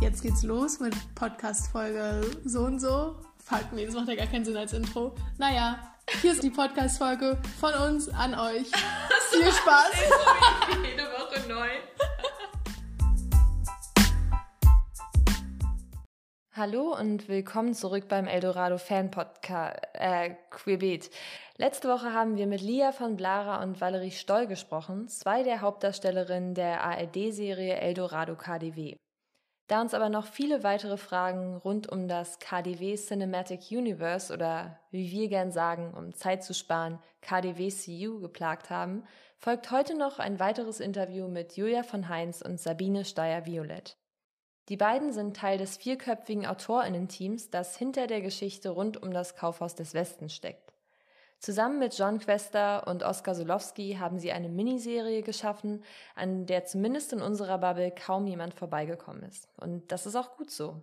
jetzt geht's los mit Podcast-Folge so und so. Fuck, nee, das macht ja gar keinen Sinn als Intro. Naja, hier ist die Podcast-Folge von uns an euch. Viel Spaß! Jede Woche neu. Hallo und willkommen zurück beim Eldorado Fan Podcast äh, Querbet. Letzte Woche haben wir mit Lia von Blara und Valerie Stoll gesprochen, zwei der Hauptdarstellerinnen der ARD-Serie Eldorado KDW. Da uns aber noch viele weitere Fragen rund um das KDW Cinematic Universe oder wie wir gern sagen, um Zeit zu sparen, KDW CU geplagt haben, folgt heute noch ein weiteres Interview mit Julia von Heinz und Sabine Steyer-Violett. Die beiden sind Teil des vierköpfigen AutorInnen-Teams, das hinter der Geschichte rund um das Kaufhaus des Westens steckt. Zusammen mit John Quester und Oskar Solowski haben sie eine Miniserie geschaffen, an der zumindest in unserer Bubble kaum jemand vorbeigekommen ist. Und das ist auch gut so.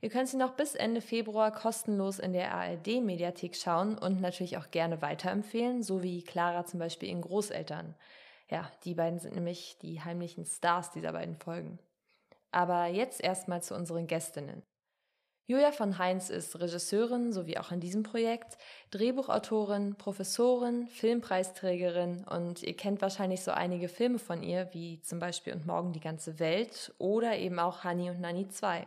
Ihr könnt sie noch bis Ende Februar kostenlos in der ARD-Mediathek schauen und natürlich auch gerne weiterempfehlen, so wie Clara zum Beispiel in Großeltern. Ja, die beiden sind nämlich die heimlichen Stars dieser beiden Folgen. Aber jetzt erstmal zu unseren Gästinnen. Julia von Heinz ist Regisseurin sowie auch in diesem Projekt, Drehbuchautorin, Professorin, Filmpreisträgerin und ihr kennt wahrscheinlich so einige Filme von ihr, wie zum Beispiel Und Morgen die ganze Welt oder eben auch Honey und Nanny 2.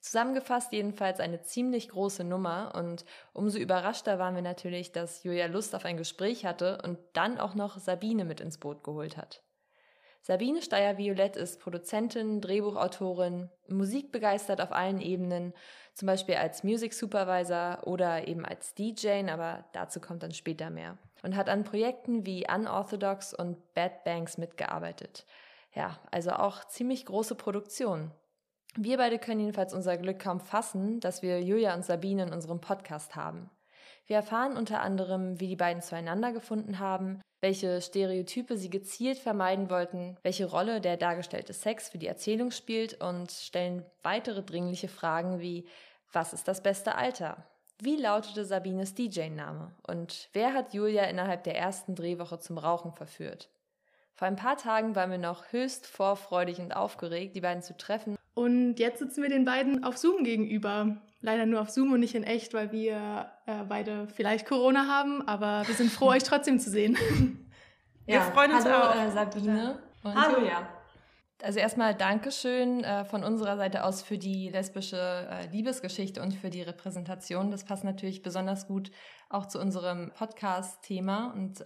Zusammengefasst jedenfalls eine ziemlich große Nummer und umso überraschter waren wir natürlich, dass Julia Lust auf ein Gespräch hatte und dann auch noch Sabine mit ins Boot geholt hat. Sabine Steyer-Violett ist Produzentin, Drehbuchautorin, musikbegeistert auf allen Ebenen, zum Beispiel als Music Supervisor oder eben als DJ, aber dazu kommt dann später mehr. Und hat an Projekten wie Unorthodox und Bad Banks mitgearbeitet. Ja, also auch ziemlich große Produktionen. Wir beide können jedenfalls unser Glück kaum fassen, dass wir Julia und Sabine in unserem Podcast haben. Wir erfahren unter anderem, wie die beiden zueinander gefunden haben, welche Stereotype sie gezielt vermeiden wollten, welche Rolle der dargestellte Sex für die Erzählung spielt und stellen weitere dringliche Fragen wie was ist das beste Alter? Wie lautete Sabines DJ-Name? Und wer hat Julia innerhalb der ersten Drehwoche zum Rauchen verführt? Vor ein paar Tagen waren wir noch höchst vorfreudig und aufgeregt, die beiden zu treffen. Und jetzt sitzen wir den beiden auf Zoom gegenüber. Leider nur auf Zoom und nicht in echt, weil wir äh, beide vielleicht Corona haben, aber wir sind froh, euch trotzdem zu sehen. Wir freuen uns hallo, auch. Äh, Sabine und hallo. Julia. Also erstmal Dankeschön äh, von unserer Seite aus für die lesbische äh, Liebesgeschichte und für die Repräsentation. Das passt natürlich besonders gut auch zu unserem Podcast-Thema und äh,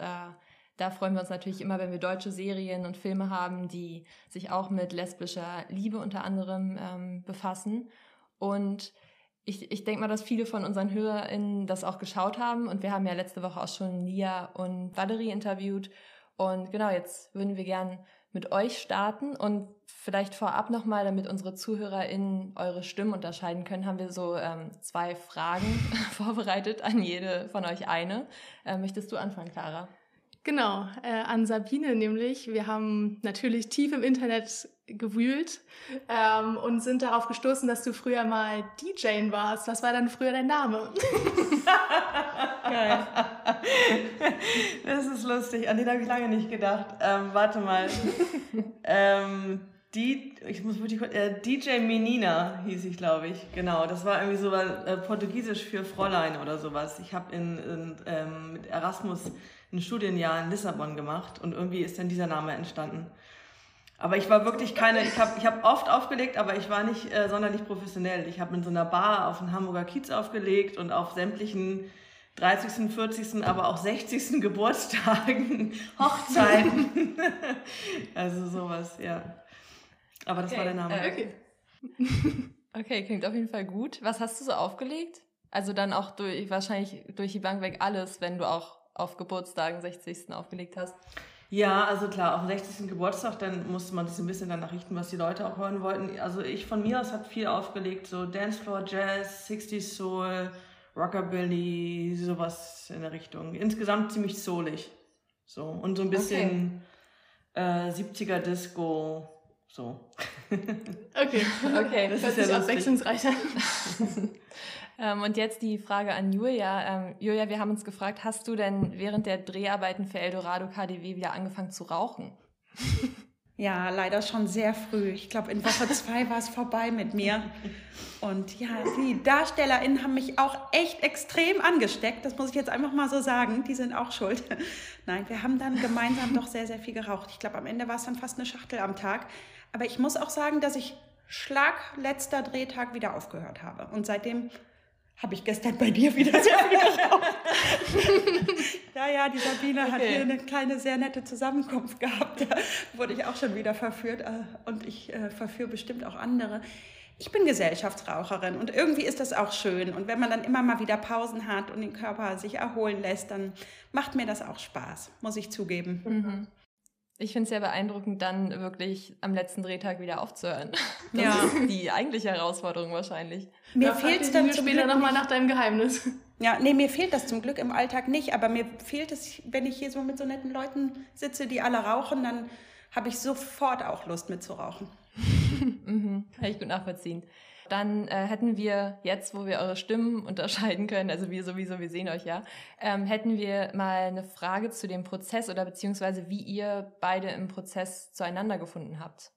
da freuen wir uns natürlich immer, wenn wir deutsche Serien und Filme haben, die sich auch mit lesbischer Liebe unter anderem ähm, befassen. Und ich, ich denke mal, dass viele von unseren HörerInnen das auch geschaut haben. Und wir haben ja letzte Woche auch schon Lia und Valerie interviewt. Und genau, jetzt würden wir gern mit euch starten und vielleicht vorab nochmal, damit unsere ZuhörerInnen eure Stimmen unterscheiden können, haben wir so ähm, zwei Fragen vorbereitet, an jede von euch eine. Äh, möchtest du anfangen, Clara? Genau, äh, an Sabine nämlich. Wir haben natürlich tief im Internet gewühlt ähm, und sind darauf gestoßen, dass du früher mal DJ warst. Was war dann früher dein Name? Geil. Das ist lustig. An den habe ich lange nicht gedacht. Ähm, warte mal. ähm, die, ich muss wirklich äh, DJ Menina hieß ich, glaube ich. Genau, das war irgendwie so äh, Portugiesisch für Fräulein oder sowas. Ich habe in, in ähm, mit Erasmus ein Studienjahr in Lissabon gemacht und irgendwie ist dann dieser Name entstanden. Aber ich war wirklich keine, ich habe ich hab oft aufgelegt, aber ich war nicht äh, sonderlich professionell. Ich habe in so einer Bar auf dem Hamburger Kiez aufgelegt und auf sämtlichen 30., 40., aber auch 60. Geburtstagen, Hochzeiten. also sowas, ja. Aber das okay. war der Name. Äh, okay. okay, klingt auf jeden Fall gut. Was hast du so aufgelegt? Also dann auch durch, wahrscheinlich durch die Bank weg alles, wenn du auch auf Geburtstagen 60. aufgelegt hast. Ja, also klar, auf dem 60. Geburtstag, dann musste man sich ein bisschen danach richten, was die Leute auch hören wollten. Also ich von mir aus habe viel aufgelegt, so Dancefloor Jazz, 60s Soul, Rockabilly, sowas in der Richtung. Insgesamt ziemlich soulig. So. Und so ein bisschen okay. äh, 70er Disco. So. Okay, okay, das, das ist ja abwechslungsreicher. Ähm, und jetzt die Frage an Julia. Ähm, Julia, wir haben uns gefragt, hast du denn während der Dreharbeiten für Eldorado KDW wieder angefangen zu rauchen? Ja, leider schon sehr früh. Ich glaube, in Woche zwei war es vorbei mit mir. Und ja, die DarstellerInnen haben mich auch echt extrem angesteckt. Das muss ich jetzt einfach mal so sagen. Die sind auch schuld. Nein, wir haben dann gemeinsam doch sehr, sehr viel geraucht. Ich glaube, am Ende war es dann fast eine Schachtel am Tag. Aber ich muss auch sagen, dass ich Schlag letzter Drehtag wieder aufgehört habe. Und seitdem habe ich gestern bei dir wieder sehr viel geraucht. ja, ja, die Sabine okay. hat hier eine kleine, sehr nette Zusammenkunft gehabt. Da wurde ich auch schon wieder verführt. Äh, und ich äh, verführe bestimmt auch andere. Ich bin Gesellschaftsraucherin und irgendwie ist das auch schön. Und wenn man dann immer mal wieder Pausen hat und den Körper sich erholen lässt, dann macht mir das auch Spaß, muss ich zugeben. Mhm. Ich finde es sehr beeindruckend, dann wirklich am letzten Drehtag wieder aufzuhören. Das ja. ist die eigentliche Herausforderung wahrscheinlich. Mir da fehlt es dann zum später nochmal nach deinem Geheimnis. Ja, nee, mir fehlt das zum Glück im Alltag nicht, aber mir fehlt es, wenn ich hier so mit so netten Leuten sitze, die alle rauchen, dann habe ich sofort auch Lust mitzurauchen. mhm, kann ich gut nachvollziehen. Dann äh, hätten wir jetzt, wo wir eure Stimmen unterscheiden können, also wir sowieso, wir sehen euch ja, ähm, hätten wir mal eine Frage zu dem Prozess oder beziehungsweise wie ihr beide im Prozess zueinander gefunden habt.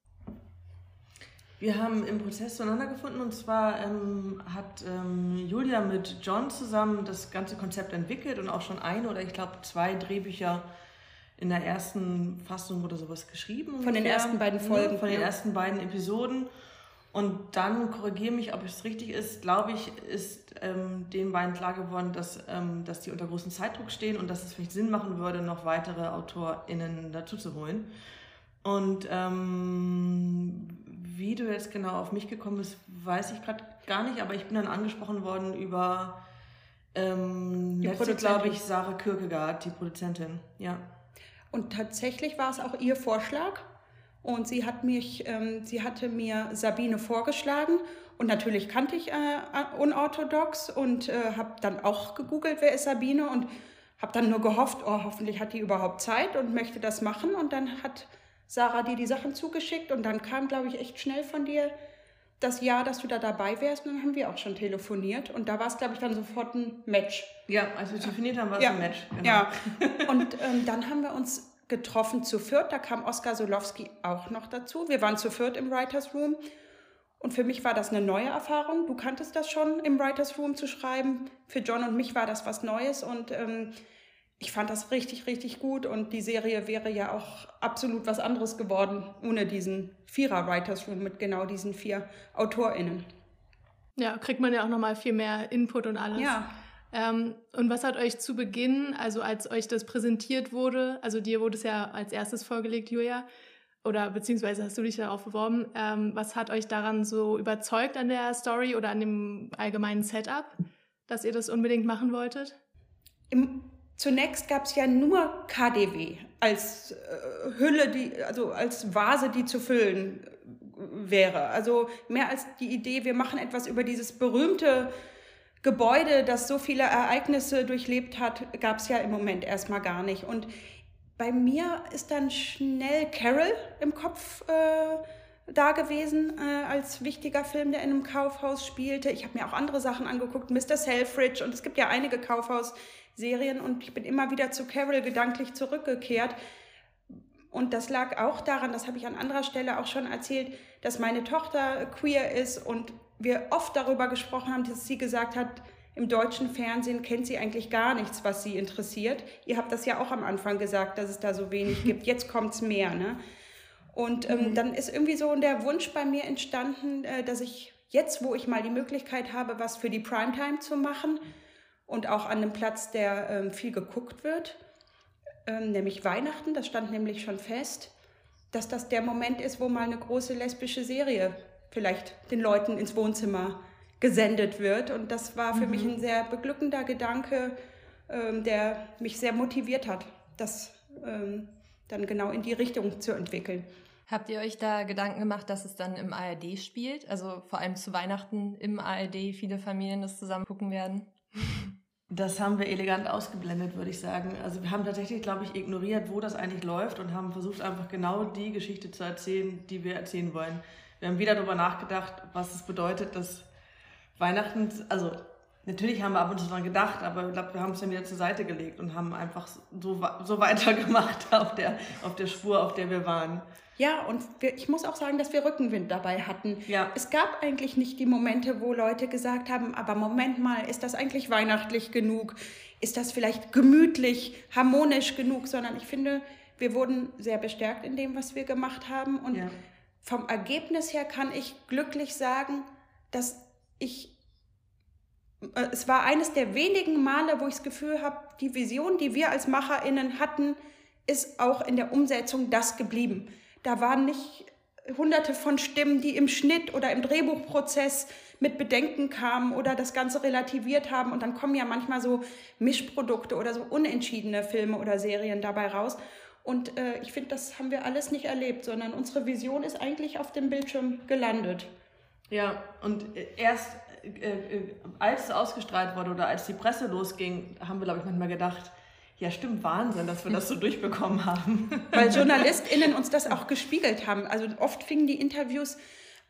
Wir haben im Prozess zueinander gefunden und zwar ähm, hat ähm, Julia mit John zusammen das ganze Konzept entwickelt und auch schon ein oder ich glaube zwei Drehbücher in der ersten Fassung oder sowas geschrieben. Von den ersten beiden Folgen. Von den ersten beiden Episoden. Und dann korrigiere mich, ob es richtig ist, glaube ich, ist ähm, den beiden klar geworden, dass, ähm, dass die unter großem Zeitdruck stehen und dass es vielleicht Sinn machen würde, noch weitere AutorInnen dazu zu holen. Und ähm, wie du jetzt genau auf mich gekommen bist, weiß ich gerade gar nicht, aber ich bin dann angesprochen worden über ähm, letzte, glaube ich, Sarah Kierkegaard, die Produzentin. Ja. Und tatsächlich war es auch ihr Vorschlag. Und sie hat mich, ähm, sie hatte mir Sabine vorgeschlagen und natürlich kannte ich äh, unorthodox und äh, habe dann auch gegoogelt, wer ist Sabine und habe dann nur gehofft, oh, hoffentlich hat die überhaupt Zeit und möchte das machen. Und dann hat Sarah dir die Sachen zugeschickt und dann kam, glaube ich, echt schnell von dir das Jahr, dass du da dabei wärst. Und dann haben wir auch schon telefoniert und da war es, glaube ich, dann sofort ein Match. Ja, als wir telefoniert haben, war es ja. ein Match. Genau. Ja, und ähm, dann haben wir uns getroffen zu viert. Da kam Oskar Solowski auch noch dazu. Wir waren zu viert im Writers Room. Und für mich war das eine neue Erfahrung. Du kanntest das schon, im Writers Room zu schreiben. Für John und mich war das was Neues. Und ähm, ich fand das richtig, richtig gut. Und die Serie wäre ja auch absolut was anderes geworden, ohne diesen Vierer-Writers Room mit genau diesen vier AutorInnen. Ja, kriegt man ja auch nochmal viel mehr Input und alles. Ja. Ähm, und was hat euch zu Beginn, also als euch das präsentiert wurde, also dir wurde es ja als erstes vorgelegt, Julia, oder beziehungsweise hast du dich darauf beworben, ähm, was hat euch daran so überzeugt an der Story oder an dem allgemeinen Setup, dass ihr das unbedingt machen wolltet? Im, zunächst gab es ja nur KDW als äh, Hülle, die, also als Vase, die zu füllen äh, wäre. Also mehr als die Idee, wir machen etwas über dieses berühmte Gebäude, das so viele Ereignisse durchlebt hat, gab es ja im Moment erstmal gar nicht. Und bei mir ist dann schnell Carol im Kopf äh, da gewesen äh, als wichtiger Film, der in einem Kaufhaus spielte. Ich habe mir auch andere Sachen angeguckt, Mr. Selfridge und es gibt ja einige Kaufhausserien und ich bin immer wieder zu Carol gedanklich zurückgekehrt. Und das lag auch daran, das habe ich an anderer Stelle auch schon erzählt, dass meine Tochter queer ist und wir oft darüber gesprochen haben, dass sie gesagt hat, im deutschen Fernsehen kennt sie eigentlich gar nichts, was sie interessiert. Ihr habt das ja auch am Anfang gesagt, dass es da so wenig gibt. Jetzt kommt es mehr. Ne? Und ähm, mhm. dann ist irgendwie so der Wunsch bei mir entstanden, äh, dass ich jetzt, wo ich mal die Möglichkeit habe, was für die Primetime zu machen und auch an einem Platz, der ähm, viel geguckt wird, ähm, nämlich Weihnachten, das stand nämlich schon fest, dass das der Moment ist, wo mal eine große lesbische Serie vielleicht den Leuten ins Wohnzimmer gesendet wird. Und das war für mhm. mich ein sehr beglückender Gedanke, ähm, der mich sehr motiviert hat, das ähm, dann genau in die Richtung zu entwickeln. Habt ihr euch da Gedanken gemacht, dass es dann im ARD spielt? Also vor allem zu Weihnachten im ARD viele Familien das zusammen gucken werden? Das haben wir elegant ausgeblendet, würde ich sagen. Also wir haben tatsächlich, glaube ich, ignoriert, wo das eigentlich läuft und haben versucht, einfach genau die Geschichte zu erzählen, die wir erzählen wollen. Wir haben wieder darüber nachgedacht, was es bedeutet, dass Weihnachten, also Natürlich haben wir ab und zu dran gedacht, aber ich glaube, wir haben es dann wieder zur Seite gelegt und haben einfach so, so weitergemacht auf der, auf der Spur, auf der wir waren. Ja, und wir, ich muss auch sagen, dass wir Rückenwind dabei hatten. Ja. Es gab eigentlich nicht die Momente, wo Leute gesagt haben, aber Moment mal, ist das eigentlich weihnachtlich genug? Ist das vielleicht gemütlich, harmonisch genug? Sondern ich finde, wir wurden sehr bestärkt in dem, was wir gemacht haben. Und Ja. Vom Ergebnis her kann ich glücklich sagen, dass ich, äh, es war eines der wenigen Male, wo ich das Gefühl habe, die Vision, die wir als MacherInnen hatten, ist auch in der Umsetzung das geblieben. Da waren nicht hunderte von Stimmen, die im Schnitt oder im Drehbuchprozess mit Bedenken kamen oder das Ganze relativiert haben. Und dann kommen ja manchmal so Mischprodukte oder so unentschiedene Filme oder Serien dabei raus. Und äh, ich finde, das haben wir alles nicht erlebt, sondern unsere Vision ist eigentlich auf dem Bildschirm gelandet. Ja, und äh, erst äh, äh, als es ausgestrahlt wurde oder als die Presse losging, haben wir, glaube ich, manchmal gedacht, ja stimmt, Wahnsinn, dass wir das so durchbekommen haben. Weil JournalistInnen uns das auch gespiegelt haben. Also oft fingen die Interviews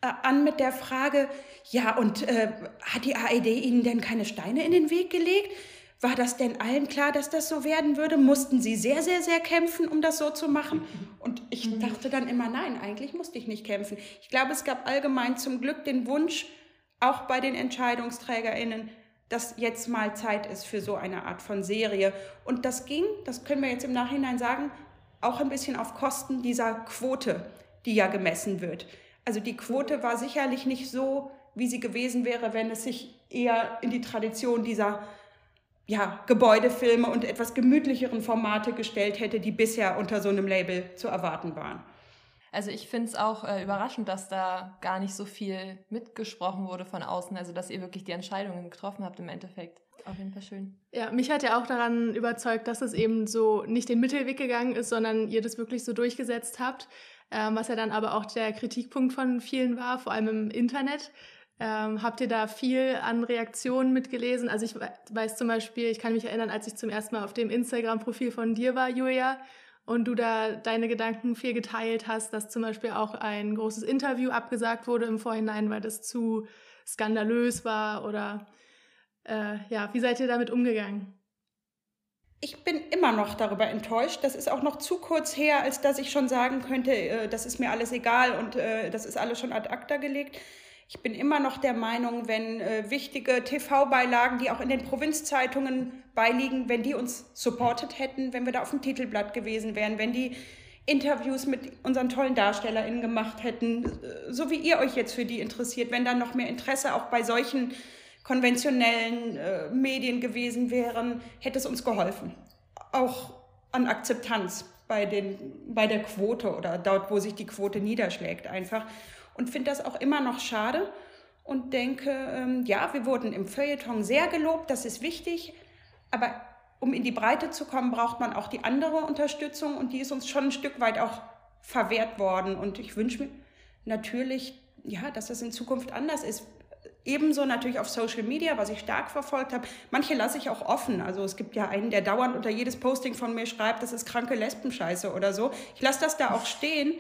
äh, an mit der Frage, ja, und äh, hat die ARD Ihnen denn keine Steine in den Weg gelegt? War das denn allen klar, dass das so werden würde? Mussten Sie sehr, sehr, sehr kämpfen, um das so zu machen? Und ich dachte dann immer, nein, eigentlich musste ich nicht kämpfen. Ich glaube, es gab allgemein zum Glück den Wunsch, auch bei den EntscheidungsträgerInnen, dass jetzt mal Zeit ist für so eine Art von Serie. Und das ging, das können wir jetzt im Nachhinein sagen, auch ein bisschen auf Kosten dieser Quote, die ja gemessen wird. Also die Quote war sicherlich nicht so, wie sie gewesen wäre, wenn es sich eher in die Tradition dieser ja, Gebäudefilme und etwas gemütlicheren Formate gestellt hätte, die bisher unter so einem Label zu erwarten waren. Also ich finde es auch äh, überraschend, dass da gar nicht so viel mitgesprochen wurde von außen, also dass ihr wirklich die Entscheidungen getroffen habt im Endeffekt. Auf jeden Fall schön. Ja, mich hat ja auch daran überzeugt, dass es eben so nicht den Mittelweg gegangen ist, sondern ihr das wirklich so durchgesetzt habt, ähm, was ja dann aber auch der Kritikpunkt von vielen war, vor allem im Internet. Ähm, habt ihr da viel an Reaktionen mitgelesen? Also ich we- weiß zum Beispiel, ich kann mich erinnern, als ich zum ersten Mal auf dem Instagram-Profil von dir war, Julia, und du da deine Gedanken viel geteilt hast, dass zum Beispiel auch ein großes Interview abgesagt wurde im Vorhinein, weil das zu skandalös war oder äh, ja, wie seid ihr damit umgegangen? Ich bin immer noch darüber enttäuscht. Das ist auch noch zu kurz her, als dass ich schon sagen könnte, äh, das ist mir alles egal und äh, das ist alles schon ad acta gelegt. Ich bin immer noch der Meinung, wenn äh, wichtige TV-Beilagen, die auch in den Provinzzeitungen beiliegen, wenn die uns supportet hätten, wenn wir da auf dem Titelblatt gewesen wären, wenn die Interviews mit unseren tollen DarstellerInnen gemacht hätten, äh, so wie ihr euch jetzt für die interessiert, wenn dann noch mehr Interesse auch bei solchen konventionellen äh, Medien gewesen wären, hätte es uns geholfen. Auch an Akzeptanz bei, den, bei der Quote oder dort, wo sich die Quote niederschlägt einfach. Und finde das auch immer noch schade und denke, ähm, ja, wir wurden im Feuilleton sehr gelobt, das ist wichtig, aber um in die Breite zu kommen, braucht man auch die andere Unterstützung und die ist uns schon ein Stück weit auch verwehrt worden. Und ich wünsche mir natürlich, ja, dass das in Zukunft anders ist. Ebenso natürlich auf Social Media, was ich stark verfolgt habe. Manche lasse ich auch offen. Also es gibt ja einen, der dauernd unter jedes Posting von mir schreibt, das ist kranke Lesbenscheiße oder so. Ich lasse das da auch stehen,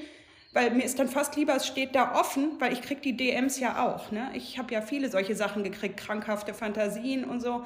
weil mir ist dann fast lieber, es steht da offen, weil ich kriege die DMs ja auch. Ne? Ich habe ja viele solche Sachen gekriegt, krankhafte Fantasien und so.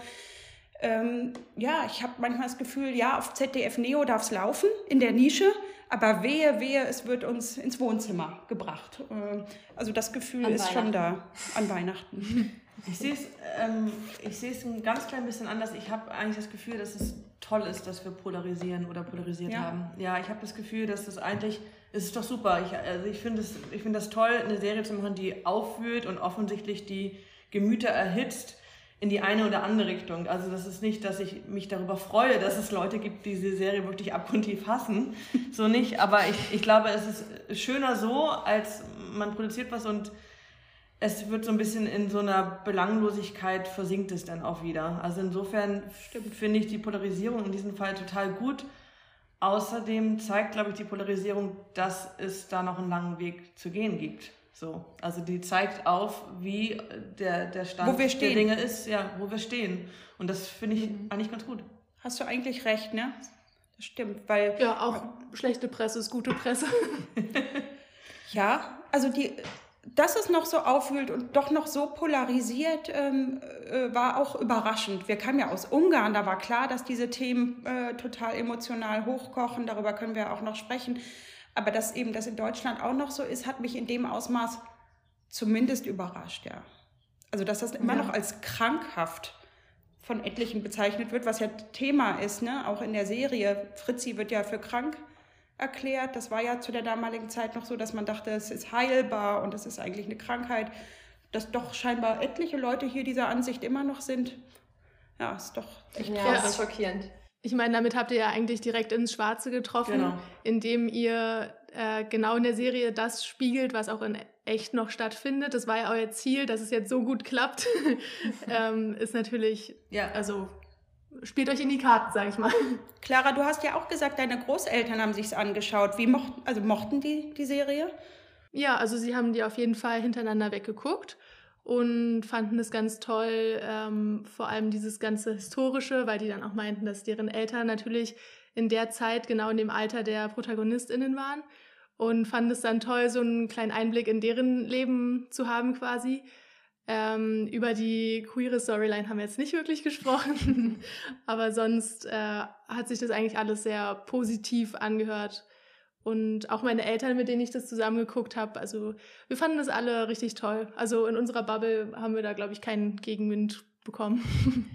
Ähm, ja, ich habe manchmal das Gefühl, ja, auf ZDF Neo darf es laufen, in der Nische, aber wehe, wehe, es wird uns ins Wohnzimmer gebracht. Ähm, also das Gefühl An ist schon da an Weihnachten. Ich sehe es ähm, ich ein ganz klein bisschen anders. Ich habe eigentlich das Gefühl, dass es toll ist, dass wir polarisieren oder polarisiert Ja. haben. Ja, ich habe das Gefühl, dass das eigentlich, es ist doch super. Ich, also ich finde ich finde das toll, eine Serie zu machen, die aufwühlt und offensichtlich die Gemüter erhitzt in die eine oder andere Richtung. Also das ist nicht, dass ich mich darüber freue, dass es Leute gibt, die diese Serie wirklich abgrundtief hassen. So nicht. Aber ich, ich glaube, es ist schöner so, als man produziert was und es wird so ein bisschen in so einer Belanglosigkeit versinkt es dann auch wieder. Also insofern finde ich die Polarisierung in diesem Fall total gut. Außerdem zeigt, glaube ich, die Polarisierung, dass es da noch einen langen Weg zu gehen gibt. So, also die zeigt auf, wie der, der Stand Wo wir der. Dinge ist, ja, wo wir stehen. Und das finde ich Mhm. eigentlich ganz gut. Hast du eigentlich recht, ne? Das stimmt, weil Ja, auch schlechte Presse ist gute Presse. Ja, also die, dass es noch so aufwühlt und doch noch so polarisiert, ähm, äh, war auch überraschend. Wir kamen ja aus Ungarn, da war klar, dass diese Themen äh, total emotional hochkochen, darüber können wir auch noch sprechen. Aber dass eben das in Deutschland auch noch so ist, hat mich in dem Ausmaß zumindest überrascht, ja. Also, dass das immer ja. noch als krankhaft von etlichen bezeichnet wird, was ja Thema ist, ne? auch in der Serie. Fritzi wird ja für krank erklärt. Das war ja zu der damaligen Zeit noch so, dass man dachte, es ist heilbar und es ist eigentlich eine Krankheit. Dass doch scheinbar etliche Leute hier dieser Ansicht immer noch sind. Ja, ist doch echt ja, krass. schockierend. Ich meine, damit habt ihr ja eigentlich direkt ins Schwarze getroffen, genau. indem ihr äh, genau in der Serie das spiegelt, was auch in echt noch stattfindet. Das war ja euer Ziel, dass es jetzt so gut klappt. ähm, ist natürlich, ja. also spielt euch in die Karten, sag ich mal. Clara, du hast ja auch gesagt, deine Großeltern haben sich's angeschaut. Wie mochten, also mochten die die Serie? Ja, also sie haben die auf jeden Fall hintereinander weggeguckt und fanden es ganz toll, ähm, vor allem dieses ganze Historische, weil die dann auch meinten, dass deren Eltern natürlich in der Zeit genau in dem Alter der ProtagonistInnen waren und fanden es dann toll, so einen kleinen Einblick in deren Leben zu haben quasi. Ähm, über die queere Storyline haben wir jetzt nicht wirklich gesprochen, aber sonst äh, hat sich das eigentlich alles sehr positiv angehört. Und auch meine Eltern, mit denen ich das zusammengeguckt habe, also wir fanden das alle richtig toll. Also in unserer Bubble haben wir da, glaube ich, keinen Gegenwind bekommen.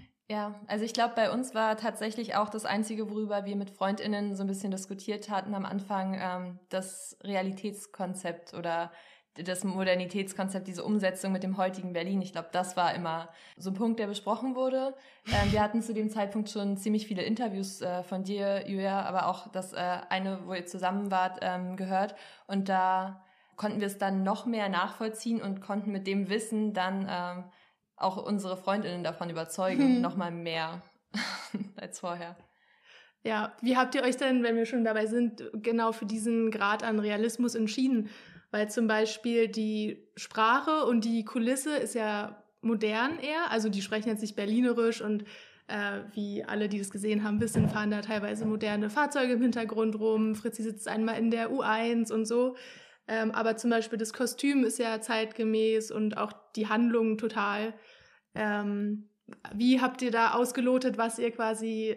Ja, also ich glaube, bei uns war tatsächlich auch das Einzige, worüber wir mit Freundinnen so ein bisschen diskutiert hatten am Anfang, ähm, das Realitätskonzept oder das Modernitätskonzept, diese Umsetzung mit dem heutigen Berlin, ich glaube, das war immer so ein Punkt, der besprochen wurde. Ähm, wir hatten zu dem Zeitpunkt schon ziemlich viele Interviews äh, von dir, Julia, aber auch das äh, eine, wo ihr zusammen wart, ähm, gehört. Und da konnten wir es dann noch mehr nachvollziehen und konnten mit dem Wissen dann ähm, auch unsere Freundinnen davon überzeugen, hm. noch mal mehr als vorher. Ja, wie habt ihr euch denn, wenn wir schon dabei sind, genau für diesen Grad an Realismus entschieden? Weil zum Beispiel die Sprache und die Kulisse ist ja modern eher, also die sprechen jetzt nicht berlinerisch und äh, wie alle, die das gesehen haben, wissen, fahren da teilweise moderne Fahrzeuge im Hintergrund rum. Fritzi sitzt einmal in der U1 und so. Ähm, aber zum Beispiel das Kostüm ist ja zeitgemäß und auch die Handlung total. Ähm, wie habt ihr da ausgelotet, was ihr quasi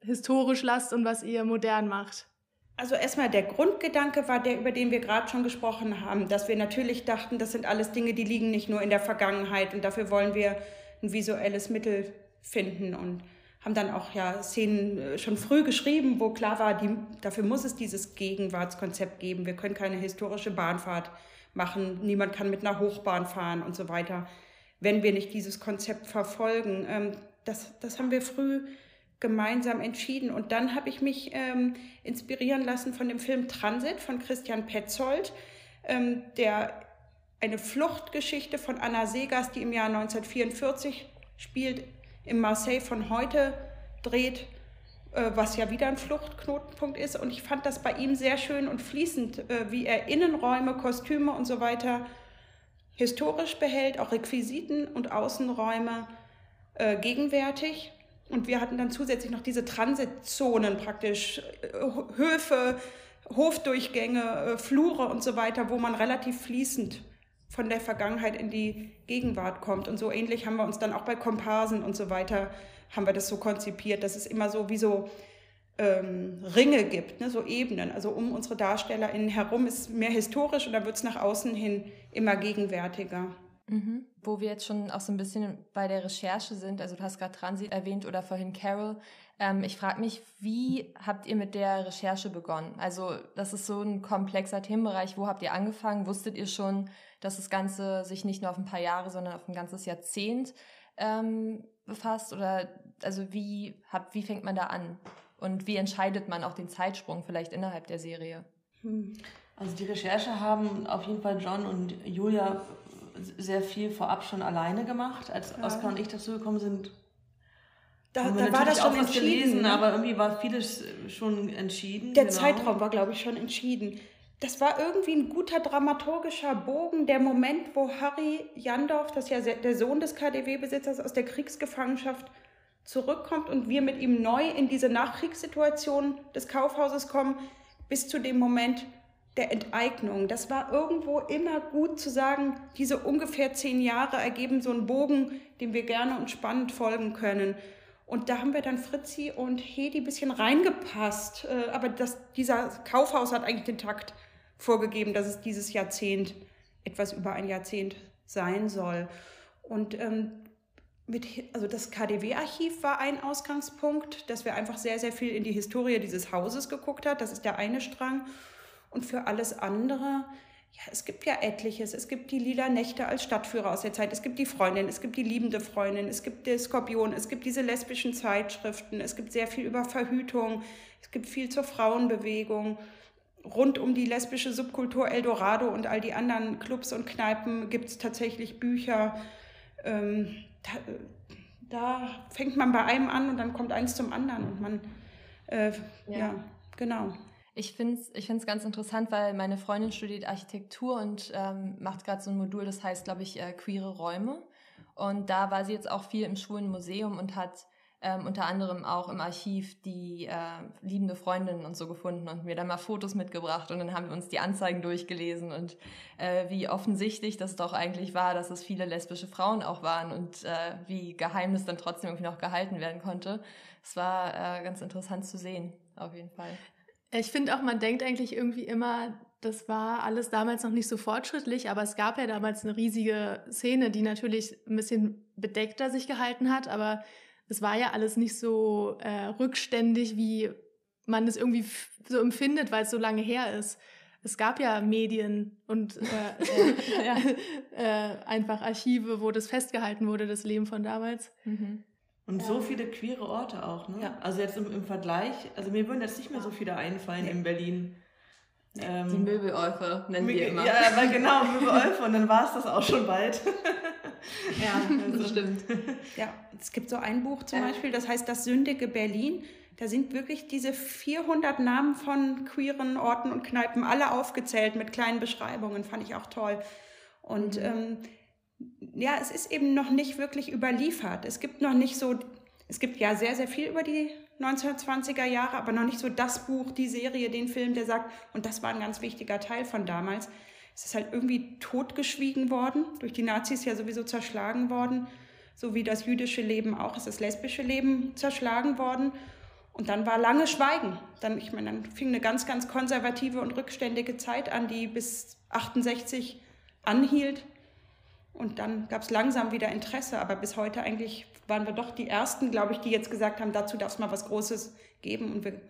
historisch lasst und was ihr modern macht? Also erstmal der Grundgedanke war der, über den wir gerade schon gesprochen haben, dass wir natürlich dachten, das sind alles Dinge, die liegen nicht nur in der Vergangenheit und dafür wollen wir ein visuelles Mittel finden und haben dann auch ja Szenen äh, schon früh geschrieben, wo klar war, die, dafür muss es dieses Gegenwartskonzept geben. Wir können keine historische Bahnfahrt machen, niemand kann mit einer Hochbahn fahren und so weiter, wenn wir nicht dieses Konzept verfolgen. Ähm, das, das haben wir früh gemeinsam entschieden. Und dann habe ich mich ähm, inspirieren lassen von dem Film Transit von Christian Petzold, ähm, der eine Fluchtgeschichte von Anna Segas, die im Jahr 1944 spielt, im Marseille von heute dreht, äh, was ja wieder ein Fluchtknotenpunkt ist. Und ich fand das bei ihm sehr schön und fließend, äh, wie er Innenräume, Kostüme und so weiter historisch behält, auch Requisiten und Außenräume äh, gegenwärtig. Und wir hatten dann zusätzlich noch diese Transitzonen praktisch, äh, Höfe, Hofdurchgänge, äh, Flure und so weiter, wo man relativ fließend von der Vergangenheit in die Gegenwart kommt. Und so ähnlich haben wir uns dann auch bei Komparsen und so weiter, haben wir das so konzipiert, dass es immer so wie so ähm, Ringe gibt, ne, so Ebenen. Also um unsere DarstellerInnen herum ist mehr historisch und dann wird es nach außen hin immer gegenwärtiger. Mhm. Wo wir jetzt schon auch so ein bisschen bei der Recherche sind, also du hast gerade Transit erwähnt oder vorhin Carol. Ähm, ich frage mich, wie habt ihr mit der Recherche begonnen? Also das ist so ein komplexer Themenbereich. Wo habt ihr angefangen? Wusstet ihr schon, dass das Ganze sich nicht nur auf ein paar Jahre, sondern auf ein ganzes Jahrzehnt ähm, befasst? Oder also wie, habt, wie fängt man da an? Und wie entscheidet man auch den Zeitsprung vielleicht innerhalb der Serie? Hm. Also die Recherche haben auf jeden Fall John und Julia sehr viel vorab schon alleine gemacht. Als ja. Oskar und ich dazu gekommen sind, da, haben wir da war das schon entschieden, gelesen, ne? aber irgendwie war vieles schon entschieden. Der genau. Zeitraum war, glaube ich, schon entschieden. Das war irgendwie ein guter dramaturgischer Bogen. Der Moment, wo Harry Jandorf, das ist ja der Sohn des KDW-Besitzers, aus der Kriegsgefangenschaft zurückkommt und wir mit ihm neu in diese Nachkriegssituation des Kaufhauses kommen, bis zu dem Moment, der Enteignung. Das war irgendwo immer gut zu sagen, diese ungefähr zehn Jahre ergeben so einen Bogen, dem wir gerne und spannend folgen können. Und da haben wir dann Fritzi und Hedi ein bisschen reingepasst. Äh, aber das, dieser Kaufhaus hat eigentlich den Takt vorgegeben, dass es dieses Jahrzehnt, etwas über ein Jahrzehnt sein soll. Und ähm, mit, also das KDW-Archiv war ein Ausgangspunkt, dass wir einfach sehr, sehr viel in die Historie dieses Hauses geguckt hat. Das ist der eine Strang. Und für alles andere, ja, es gibt ja etliches. Es gibt die Lila Nächte als Stadtführer aus der Zeit. Es gibt die Freundin, es gibt die liebende Freundin, es gibt der Skorpion, es gibt diese lesbischen Zeitschriften, es gibt sehr viel über Verhütung, es gibt viel zur Frauenbewegung. Rund um die lesbische Subkultur Eldorado und all die anderen Clubs und Kneipen gibt es tatsächlich Bücher. Ähm, da, da, fängt man bei einem an und dann kommt eins zum anderen und man, äh, ja. ja, genau. Ich finde es ich find's ganz interessant, weil meine Freundin studiert Architektur und ähm, macht gerade so ein Modul, das heißt, glaube ich, äh, queere Räume. Und da war sie jetzt auch viel im Schwulen Museum und hat ähm, unter anderem auch im Archiv die äh, liebende Freundin und so gefunden und mir dann mal Fotos mitgebracht und dann haben wir uns die Anzeigen durchgelesen und äh, wie offensichtlich das doch eigentlich war, dass es viele lesbische Frauen auch waren und äh, wie Geheimnis dann trotzdem irgendwie noch gehalten werden konnte. Es war äh, ganz interessant zu sehen, auf jeden Fall. Ich finde auch, man denkt eigentlich irgendwie immer, das war alles damals noch nicht so fortschrittlich, aber es gab ja damals eine riesige Szene, die natürlich ein bisschen bedeckter sich gehalten hat, aber es war ja alles nicht so äh, rückständig, wie man es irgendwie so empfindet, weil es so lange her ist. Es gab ja Medien und äh, ja. äh, einfach Archive, wo das festgehalten wurde, das Leben von damals. Mhm. Und ja. so viele queere Orte auch, ne? Ja. Also jetzt im, im, Vergleich, also mir würden jetzt nicht mehr so viele einfallen in Berlin. Ähm, die Möbelolfe nennen wir immer. Ja, weil genau, Möbelolfe und dann war es das auch schon bald. ja, also. das stimmt. Ja, es gibt so ein Buch zum Beispiel, das heißt Das sündige Berlin. Da sind wirklich diese 400 Namen von queeren Orten und Kneipen alle aufgezählt mit kleinen Beschreibungen, fand ich auch toll. Und mhm. ähm, ja, es ist eben noch nicht wirklich überliefert. Es gibt noch nicht so, es gibt ja sehr, sehr viel über die 1920er Jahre, aber noch nicht so das Buch, die Serie, den Film, der sagt, und das war ein ganz wichtiger Teil von damals. Es ist halt irgendwie totgeschwiegen worden, durch die Nazis ja sowieso zerschlagen worden, so wie das jüdische Leben auch, ist das lesbische Leben zerschlagen worden. Und dann war lange Schweigen. Dann, ich meine, dann fing eine ganz, ganz konservative und rückständige Zeit an, die bis 68 anhielt. Und dann gab es langsam wieder Interesse, aber bis heute eigentlich waren wir doch die Ersten, glaube ich, die jetzt gesagt haben, dazu darf es mal was Großes geben und wir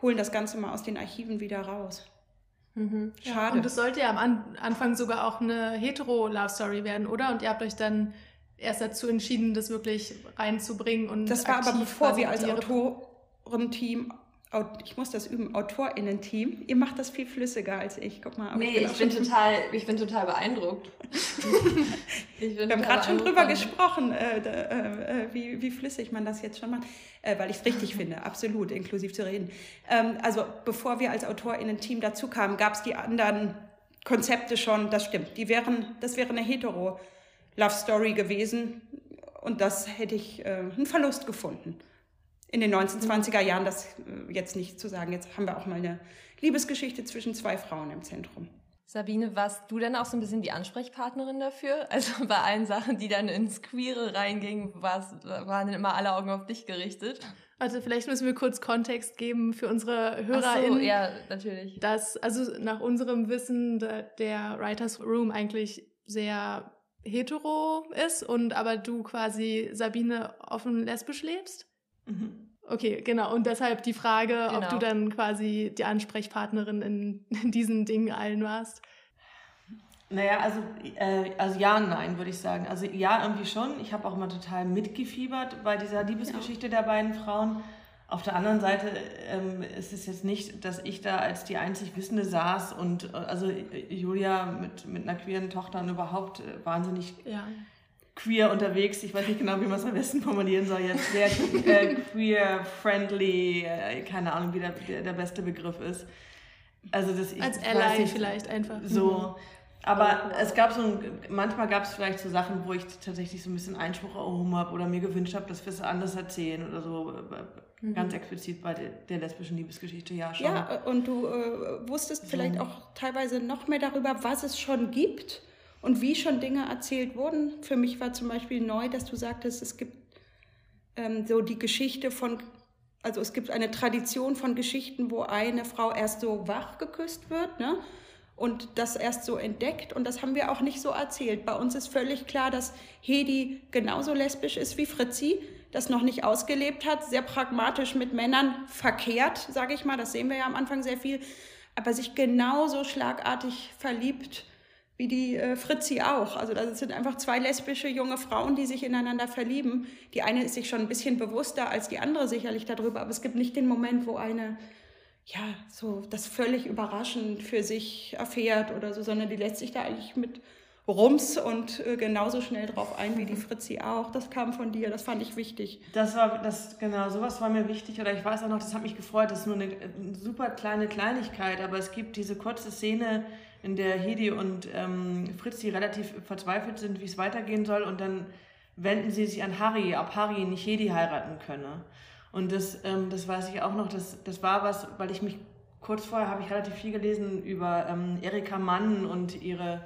holen das Ganze mal aus den Archiven wieder raus. Mhm. Schade. Ja, und es sollte ja am An Anfang sogar auch eine hetero-Love-Story werden, oder? Und ihr habt euch dann erst dazu entschieden, das wirklich reinzubringen und Das war aber bevor wir als Autorenteam ich muss das üben, AutorInnen-Team. Ihr macht das viel flüssiger als ich. Guck mal. Nee, ich, ich bin, total, ich bin total beeindruckt. bin Wir haben gerade schon drüber gesprochen, äh, äh, äh, wie, wie flüssig man das jetzt schon macht, äh, weil ich es richtig finde, absolut, inklusiv zu reden. Ähm, also bevor wir als AutorInnen-Team dazu kamen, gab es die anderen Konzepte schon, das stimmt. Die wären, das wäre eine hetero-Love-Story gewesen und das hätte ich äh, einen Verlust gefunden in den 1920er Jahren, das äh, jetzt nicht zu sagen. Jetzt haben wir auch mal eine Liebesgeschichte zwischen zwei Frauen im Zentrum. Sabine, warst du denn auch so ein bisschen die Ansprechpartnerin dafür? Also bei allen Sachen, die dann ins Queere reingingen, waren dann immer alle Augen auf dich gerichtet? Also vielleicht müssen wir kurz Kontext geben für unsere HörerInnen. So, ja, natürlich. Dass, also nach unserem Wissen der Writers Room eigentlich sehr hetero ist und aber du quasi Sabine offen lesbisch lebst? Mhm. Okay, genau. Und deshalb die Frage, genau. ob du genau. dann quasi die Ansprechpartnerin in, in diesen Dingen allen warst. Naja, also, äh, also ja und nein, würde ich sagen. Also ja, irgendwie schon. Ich habe auch mal total mitgefiebert bei dieser Liebesgeschichte ja. der beiden Frauen. Auf der anderen Seite ähm, ist es jetzt nicht, dass ich da als die einzig Wissende saß und äh, also Julia mit, mit einer queeren Tochter und überhaupt äh, wahnsinnig ja queer unterwegs. Ich weiß nicht genau, wie man es am besten formulieren soll jetzt. Sehr äh, queer-friendly, äh, keine Ahnung, wie der, der, der, beste Begriff ist. Also das, Als Ally vielleicht einfach. So. Mhm. Aber es gab so, ein, manchmal gab es vielleicht so Sachen, wo ich tatsächlich so ein bisschen Einspruch erhoben habe oder mir gewünscht habe, dass wir es anders erzählen oder so. Mhm. Ganz explizit bei der, der, lesbischen Liebesgeschichte, ja schon. Ja, und du äh, wusstest so. vielleicht auch teilweise noch mehr darüber, was es schon gibt und wie schon Dinge erzählt wurden. Für mich war zum Beispiel neu, dass du sagtest, es gibt ähm, so die Geschichte von, also es gibt eine Tradition von Geschichten, wo eine Frau erst so wach geküsst wird, ne? und das erst so entdeckt. Und das haben wir auch nicht so erzählt. Bei uns ist völlig klar, dass Hedi genauso lesbisch ist wie Fritzi, das noch nicht ausgelebt hat, sehr pragmatisch mit Männern verkehrt, sage ich mal. Das sehen wir ja am Anfang sehr viel. Aber sich genauso schlagartig verliebt wie die äh, Fritzi auch. Also das sind einfach zwei lesbische junge Frauen, die sich ineinander verlieben. Die eine ist sich schon ein bisschen bewusster als die andere sicherlich darüber, aber es gibt nicht den Moment, wo eine ja, so das völlig überraschend für sich erfährt oder so, sondern die lässt sich da eigentlich mit Rums und äh, genauso schnell drauf ein wie die Fritzi auch. Das kam von dir, das fand ich wichtig. Das war, das, genau, sowas war mir wichtig. Oder ich weiß auch noch, das hat mich gefreut, das ist nur eine, eine super kleine Kleinigkeit, aber es gibt diese kurze Szene, in der Hedi und ähm, Fritzi relativ verzweifelt sind, wie es weitergehen soll, und dann wenden sie sich an Harry, ob Harry nicht Hedi heiraten könne. Und das, ähm, das weiß ich auch noch, das, das war was, weil ich mich kurz vorher habe ich relativ viel gelesen über ähm, Erika Mann und ihre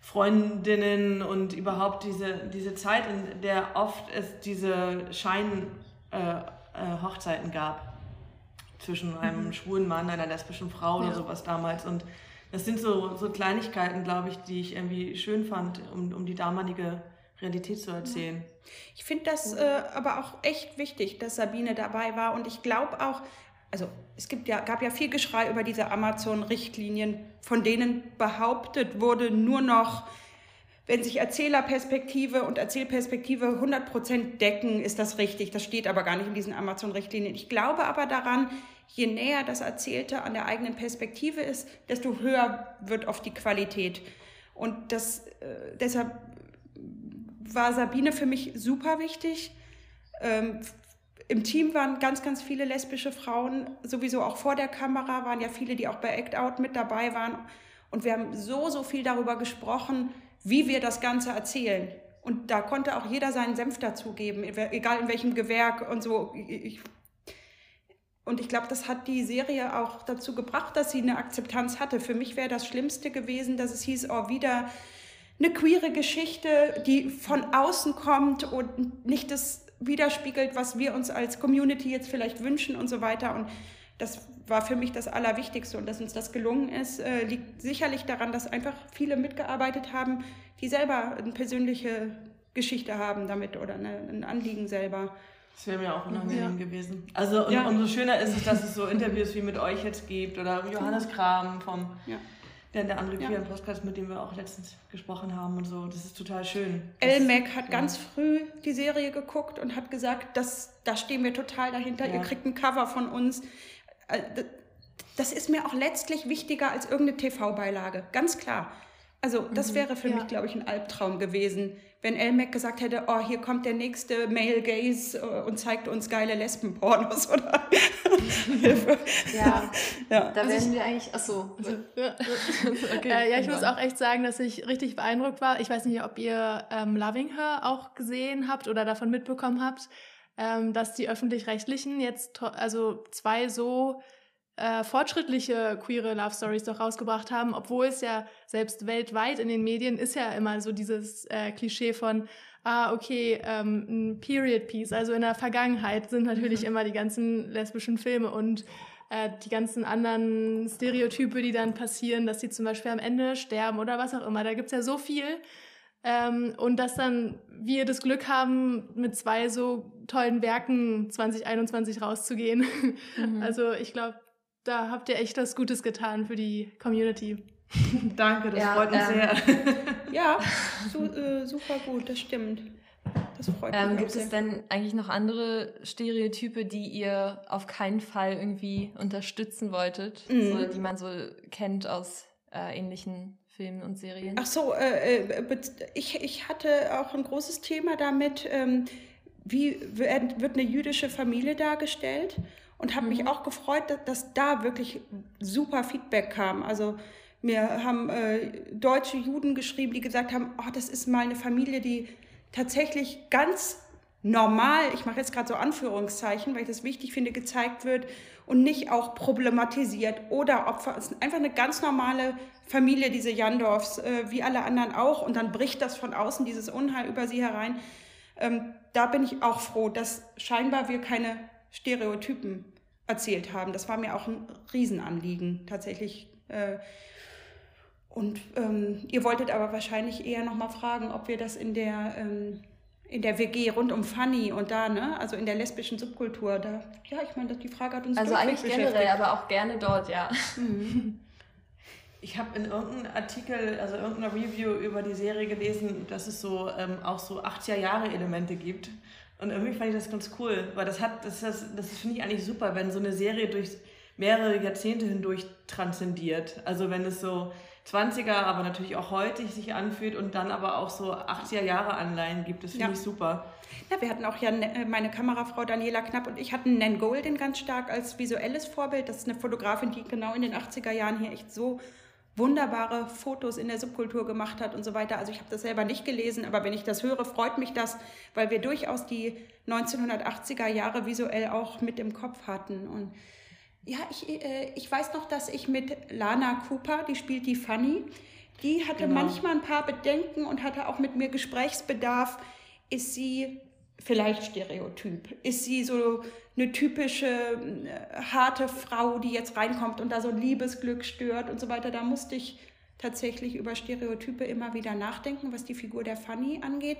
Freundinnen und überhaupt diese, diese Zeit, in der oft es diese Schein-Hochzeiten äh, äh, gab zwischen einem mhm. schwulen Mann, einer lesbischen Frau ja. oder sowas damals. Und das sind so, so Kleinigkeiten, glaube ich, die ich irgendwie schön fand, um, um die damalige Realität zu erzählen. Ich finde das äh, aber auch echt wichtig, dass Sabine dabei war. Und ich glaube auch, also es gibt ja, gab ja viel Geschrei über diese Amazon-Richtlinien, von denen behauptet wurde, nur noch, wenn sich Erzählerperspektive und Erzählperspektive 100% decken, ist das richtig. Das steht aber gar nicht in diesen Amazon-Richtlinien. Ich glaube aber daran, je näher das Erzählte an der eigenen Perspektive ist, desto höher wird oft die Qualität. Und das, äh, deshalb war Sabine für mich super wichtig. Ähm, Im Team waren ganz, ganz viele lesbische Frauen, sowieso auch vor der Kamera waren ja viele, die auch bei Act Out mit dabei waren. Und wir haben so, so viel darüber gesprochen, wie wir das Ganze erzählen. Und da konnte auch jeder seinen Senf dazugeben, egal in welchem Gewerk und so. Ich, und ich glaube, das hat die Serie auch dazu gebracht, dass sie eine Akzeptanz hatte. Für mich wäre das Schlimmste gewesen, dass es hieß, oh, wieder eine queere Geschichte, die von außen kommt und nicht das widerspiegelt, was wir uns als Community jetzt vielleicht wünschen und so weiter. Und das war für mich das Allerwichtigste. Und dass uns das gelungen ist, äh, liegt sicherlich daran, dass einfach viele mitgearbeitet haben, die selber eine persönliche Geschichte haben damit oder eine, ein Anliegen selber. Das wäre mir auch unangenehm ja. gewesen. Also und ja. umso schöner ist es, dass es so Interviews wie mit euch jetzt gibt oder Johannes Kram vom ja der, der andere queeren ja. Podcast, mit dem wir auch letztens gesprochen haben und so. Das ist total schön. Elmec hat ja. ganz früh die Serie geguckt und hat gesagt, das, da stehen wir total dahinter. Ja. Ihr kriegt ein Cover von uns. Äh, das ist mir auch letztlich wichtiger als irgendeine TV-Beilage. Ganz klar. Also das mhm. wäre für mich, glaube ich, ein Albtraum gewesen, wenn Elmec gesagt hätte, oh, hier kommt der nächste Male Gaze äh, und zeigt uns geile Lesbenpornos oder Hilfe. Ja, ja. da werden wir eigentlich, achso. Also, ja. okay. äh, ja, ich muss auch echt sagen, dass ich richtig beeindruckt war. Ich weiß nicht, ob ihr ähm, Loving Her auch gesehen habt oder davon mitbekommen habt, ähm, dass die Öffentlich-Rechtlichen jetzt also zwei so äh, fortschrittliche queere Love Stories doch rausgebracht haben, obwohl es ja selbst weltweit in den Medien ist ja immer so dieses äh, Klischee von ah, okay, ähm, ein Period Piece, also in der Vergangenheit sind natürlich mhm. immer die ganzen lesbischen Filme und äh, die ganzen anderen Stereotype, die dann passieren, dass sie zum Beispiel am Ende sterben oder was auch immer. Da gibt's ja so viel. Ähm, und dass dann wir das Glück haben, mit zwei so tollen Werken 2021 rauszugehen. Mhm. Also ich glaube, da habt ihr echt was Gutes getan für die Community. Danke, das ja, freut mich ähm, sehr. ja, su äh, super gut, das stimmt. Das freut ähm, mich. Gibt es denn eigentlich noch andere Stereotype, die ihr auf keinen Fall irgendwie unterstützen wolltet, mhm. so, die man so kennt aus äh, ähnlichen Filmen und Serien? Ach so, äh, äh ich, ich hatte auch ein großes Thema damit, ähm, wie wird eine jüdische Familie dargestellt? Und habe mhm. mich auch gefreut, dass, dass, da wirklich super Feedback kam. Also mir haben äh, deutsche Juden geschrieben, die gesagt haben, oh, das ist mal eine Familie, die tatsächlich ganz normal, ich mache jetzt gerade so Anführungszeichen, weil ich das wichtig finde, gezeigt wird und nicht auch problematisiert oder Opfer. Es ist einfach eine ganz normale Familie, diese Jandorfs, äh, wie alle anderen auch. Und dann bricht das von außen, dieses Unheil über sie herein. Ähm, da bin ich auch froh, dass scheinbar wir keine Stereotypen erzählt haben. Das war mir auch ein Riesenanliegen tatsächlich. Äh, und ähm, ihr wolltet aber wahrscheinlich eher noch mal fragen, ob wir das in der ähm, in der WG rund um Fanny und da, ne, also in der lesbischen Subkultur, da, ja, ich meine, die Frage hat uns Also eigentlich generell, aber auch gerne dort, ja. Mhm. Ich habe in irgendeinem Artikel, also irgendeiner Review über die Serie gelesen, dass es so ähm, auch so 80er-Jahre-Elemente gibt. Und irgendwie fand ich das ganz cool, weil das hat, das, das, das finde ich eigentlich super, wenn so eine Serie durch mehrere Jahrzehnte hindurch transzendiert. Also wenn es so 20er, aber natürlich auch heutig sich anfühlt und dann aber auch so 80er Jahre Anleihen gibt. Das finde ja. ich super. Ja, wir hatten auch ja ne, meine Kamerafrau Daniela Knapp und ich hatten Nan Golden ganz stark als visuelles Vorbild. Das ist eine Fotografin, die genau in den 80er Jahren hier echt so wunderbare Fotos in der Subkultur gemacht hat und so weiter. Also ich habe das selber nicht gelesen, aber wenn ich das höre, freut mich das, weil wir durchaus die 1980er Jahre visuell auch mit im Kopf hatten. Und ja, ich, äh, ich weiß noch, dass ich mit Lana Cooper, die spielt die Fanny, die hatte genau. manchmal ein paar Bedenken und hatte auch mit mir Gesprächsbedarf. Ist sie vielleicht Stereotyp? Ist sie so eine typische äh, harte Frau, die jetzt reinkommt und da so ein Liebesglück stört und so weiter? Da musste ich tatsächlich über Stereotype immer wieder nachdenken, was die Figur der Fanny angeht.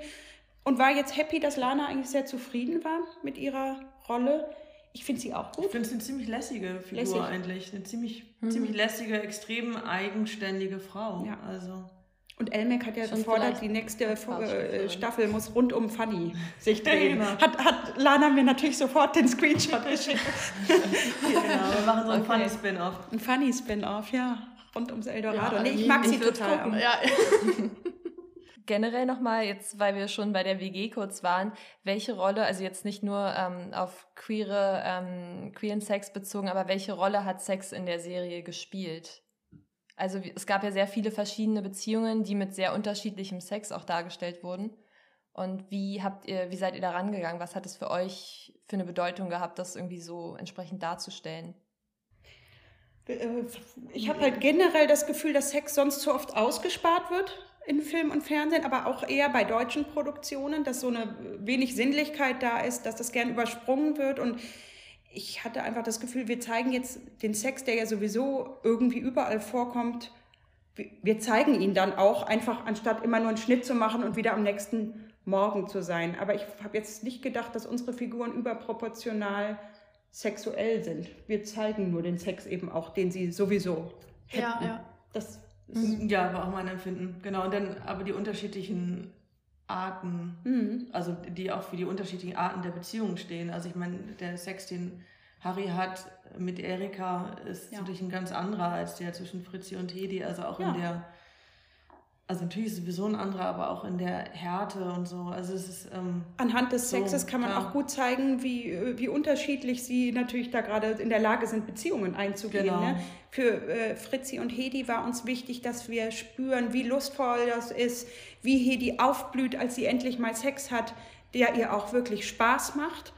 Und war jetzt happy, dass Lana eigentlich sehr zufrieden war mit ihrer Rolle. Ich finde sie auch gut. Ich finde sie eine ziemlich lässige Figur Lässig. eigentlich. Eine ziemlich, mhm. ziemlich lässige, extrem eigenständige Frau. Ja. Also. Und Elmek hat ja Schon gefordert, die nächste äh, Staffel muss rund um Funny sich drehen. genau. hat, hat Lana mir natürlich sofort den Screenshot geschickt. genau, wir machen so einen okay. Funny-Spin-Off. Ein Funny-Spin-Off, ja. Rund ums Eldorado. Ja, nee, ich mag sie total. Ja. generell nochmal, jetzt weil wir schon bei der WG kurz waren, welche Rolle, also jetzt nicht nur ähm, auf queere, ähm, queeren Sex bezogen, aber welche Rolle hat Sex in der Serie gespielt? Also es gab ja sehr viele verschiedene Beziehungen, die mit sehr unterschiedlichem Sex auch dargestellt wurden. Und wie habt ihr, wie seid ihr da rangegangen? Was hat es für euch für eine Bedeutung gehabt, das irgendwie so entsprechend darzustellen? Äh, ich habe halt generell das Gefühl, dass Sex sonst zu oft ausgespart wird in Film und Fernsehen, aber auch eher bei deutschen Produktionen, dass so eine wenig Sinnlichkeit da ist, dass das gern übersprungen wird. Und ich hatte einfach das Gefühl, wir zeigen jetzt den Sex, der ja sowieso irgendwie überall vorkommt, wir zeigen ihn dann auch, einfach anstatt immer nur einen Schnitt zu machen und wieder am nächsten Morgen zu sein. Aber ich habe jetzt nicht gedacht, dass unsere Figuren überproportional sexuell sind. Wir zeigen nur den Sex eben auch, den sie sowieso hätten. Ja, ja. Das Mhm. Ja, war auch mein Empfinden. Genau. Und dann aber die unterschiedlichen Arten, mhm. also die auch für die unterschiedlichen Arten der Beziehungen stehen. Also ich meine, der Sex, den Harry hat mit Erika, ist ja. natürlich ein ganz anderer als der zwischen Fritzi und Hedi. Also auch ja. in der also natürlich ist es sowieso ein anderer, aber auch in der Härte und so. Also es ist ähm, anhand des so, Sexes kann man ja. auch gut zeigen, wie, äh, wie unterschiedlich sie natürlich da gerade in der Lage sind, Beziehungen einzugehen. Genau. Ne? Für äh, Fritzi und Hedi war uns wichtig, dass wir spüren, wie lustvoll das ist, wie Hedi aufblüht, als sie endlich mal Sex hat, der ihr auch wirklich Spaß macht.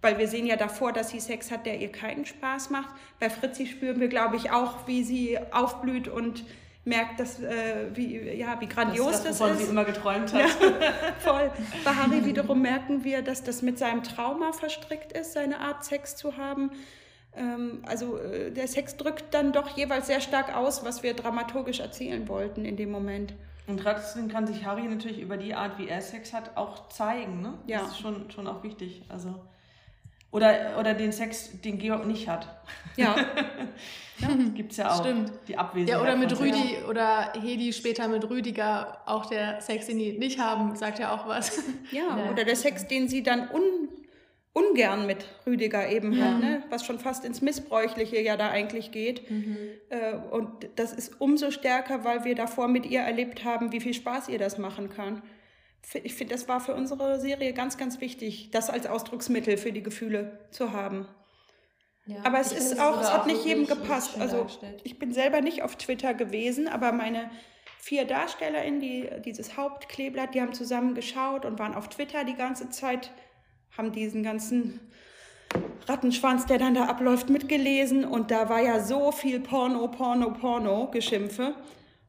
Weil wir sehen ja davor, dass sie Sex hat, der ihr keinen Spaß macht. Bei Fritzi spüren wir, glaube ich, auch, wie sie aufblüht und merkt, dass, äh, wie, ja, wie grandios das, das, das ist. sie immer geträumt hat. Ja, voll. Bei Harry wiederum merken wir, dass das mit seinem Trauma verstrickt ist, seine Art Sex zu haben. Ähm, also äh, der Sex drückt dann doch jeweils sehr stark aus, was wir dramaturgisch erzählen wollten in dem Moment. Und trotzdem kann sich Harry natürlich über die Art, wie er Sex hat, auch zeigen. Ne? Ja. Das ist schon, schon auch wichtig. Also oder, oder den Sex, den Georg nicht hat. Ja. ja Gibt es ja auch. Stimmt. Die Abwesenheit. Ja, oder mit Rüdi ja. oder Hedi später mit Rüdiger, auch der Sex, den die nicht haben, sagt ja auch was. Ja, ja. oder der Sex, den sie dann un, ungern mit Rüdiger eben ja. hat, ne? was schon fast ins Missbräuchliche ja da eigentlich geht. Mhm. Äh, und das ist umso stärker, weil wir davor mit ihr erlebt haben, wie viel Spaß ihr das machen kann ich finde, das war für unsere Serie ganz, ganz wichtig, das als Ausdrucksmittel für die Gefühle zu haben. Ja, aber es ist auch, es hat nicht jedem gepasst. Also ich bin selber nicht auf Twitter gewesen, aber meine vier DarstellerInnen, die dieses Hauptkleeblatt, die haben zusammen geschaut und waren auf Twitter die ganze Zeit haben diesen ganzen Rattenschwanz, der dann da abläuft, mitgelesen. Und da war ja so viel Porno, Porno, Porno, Geschimpfe.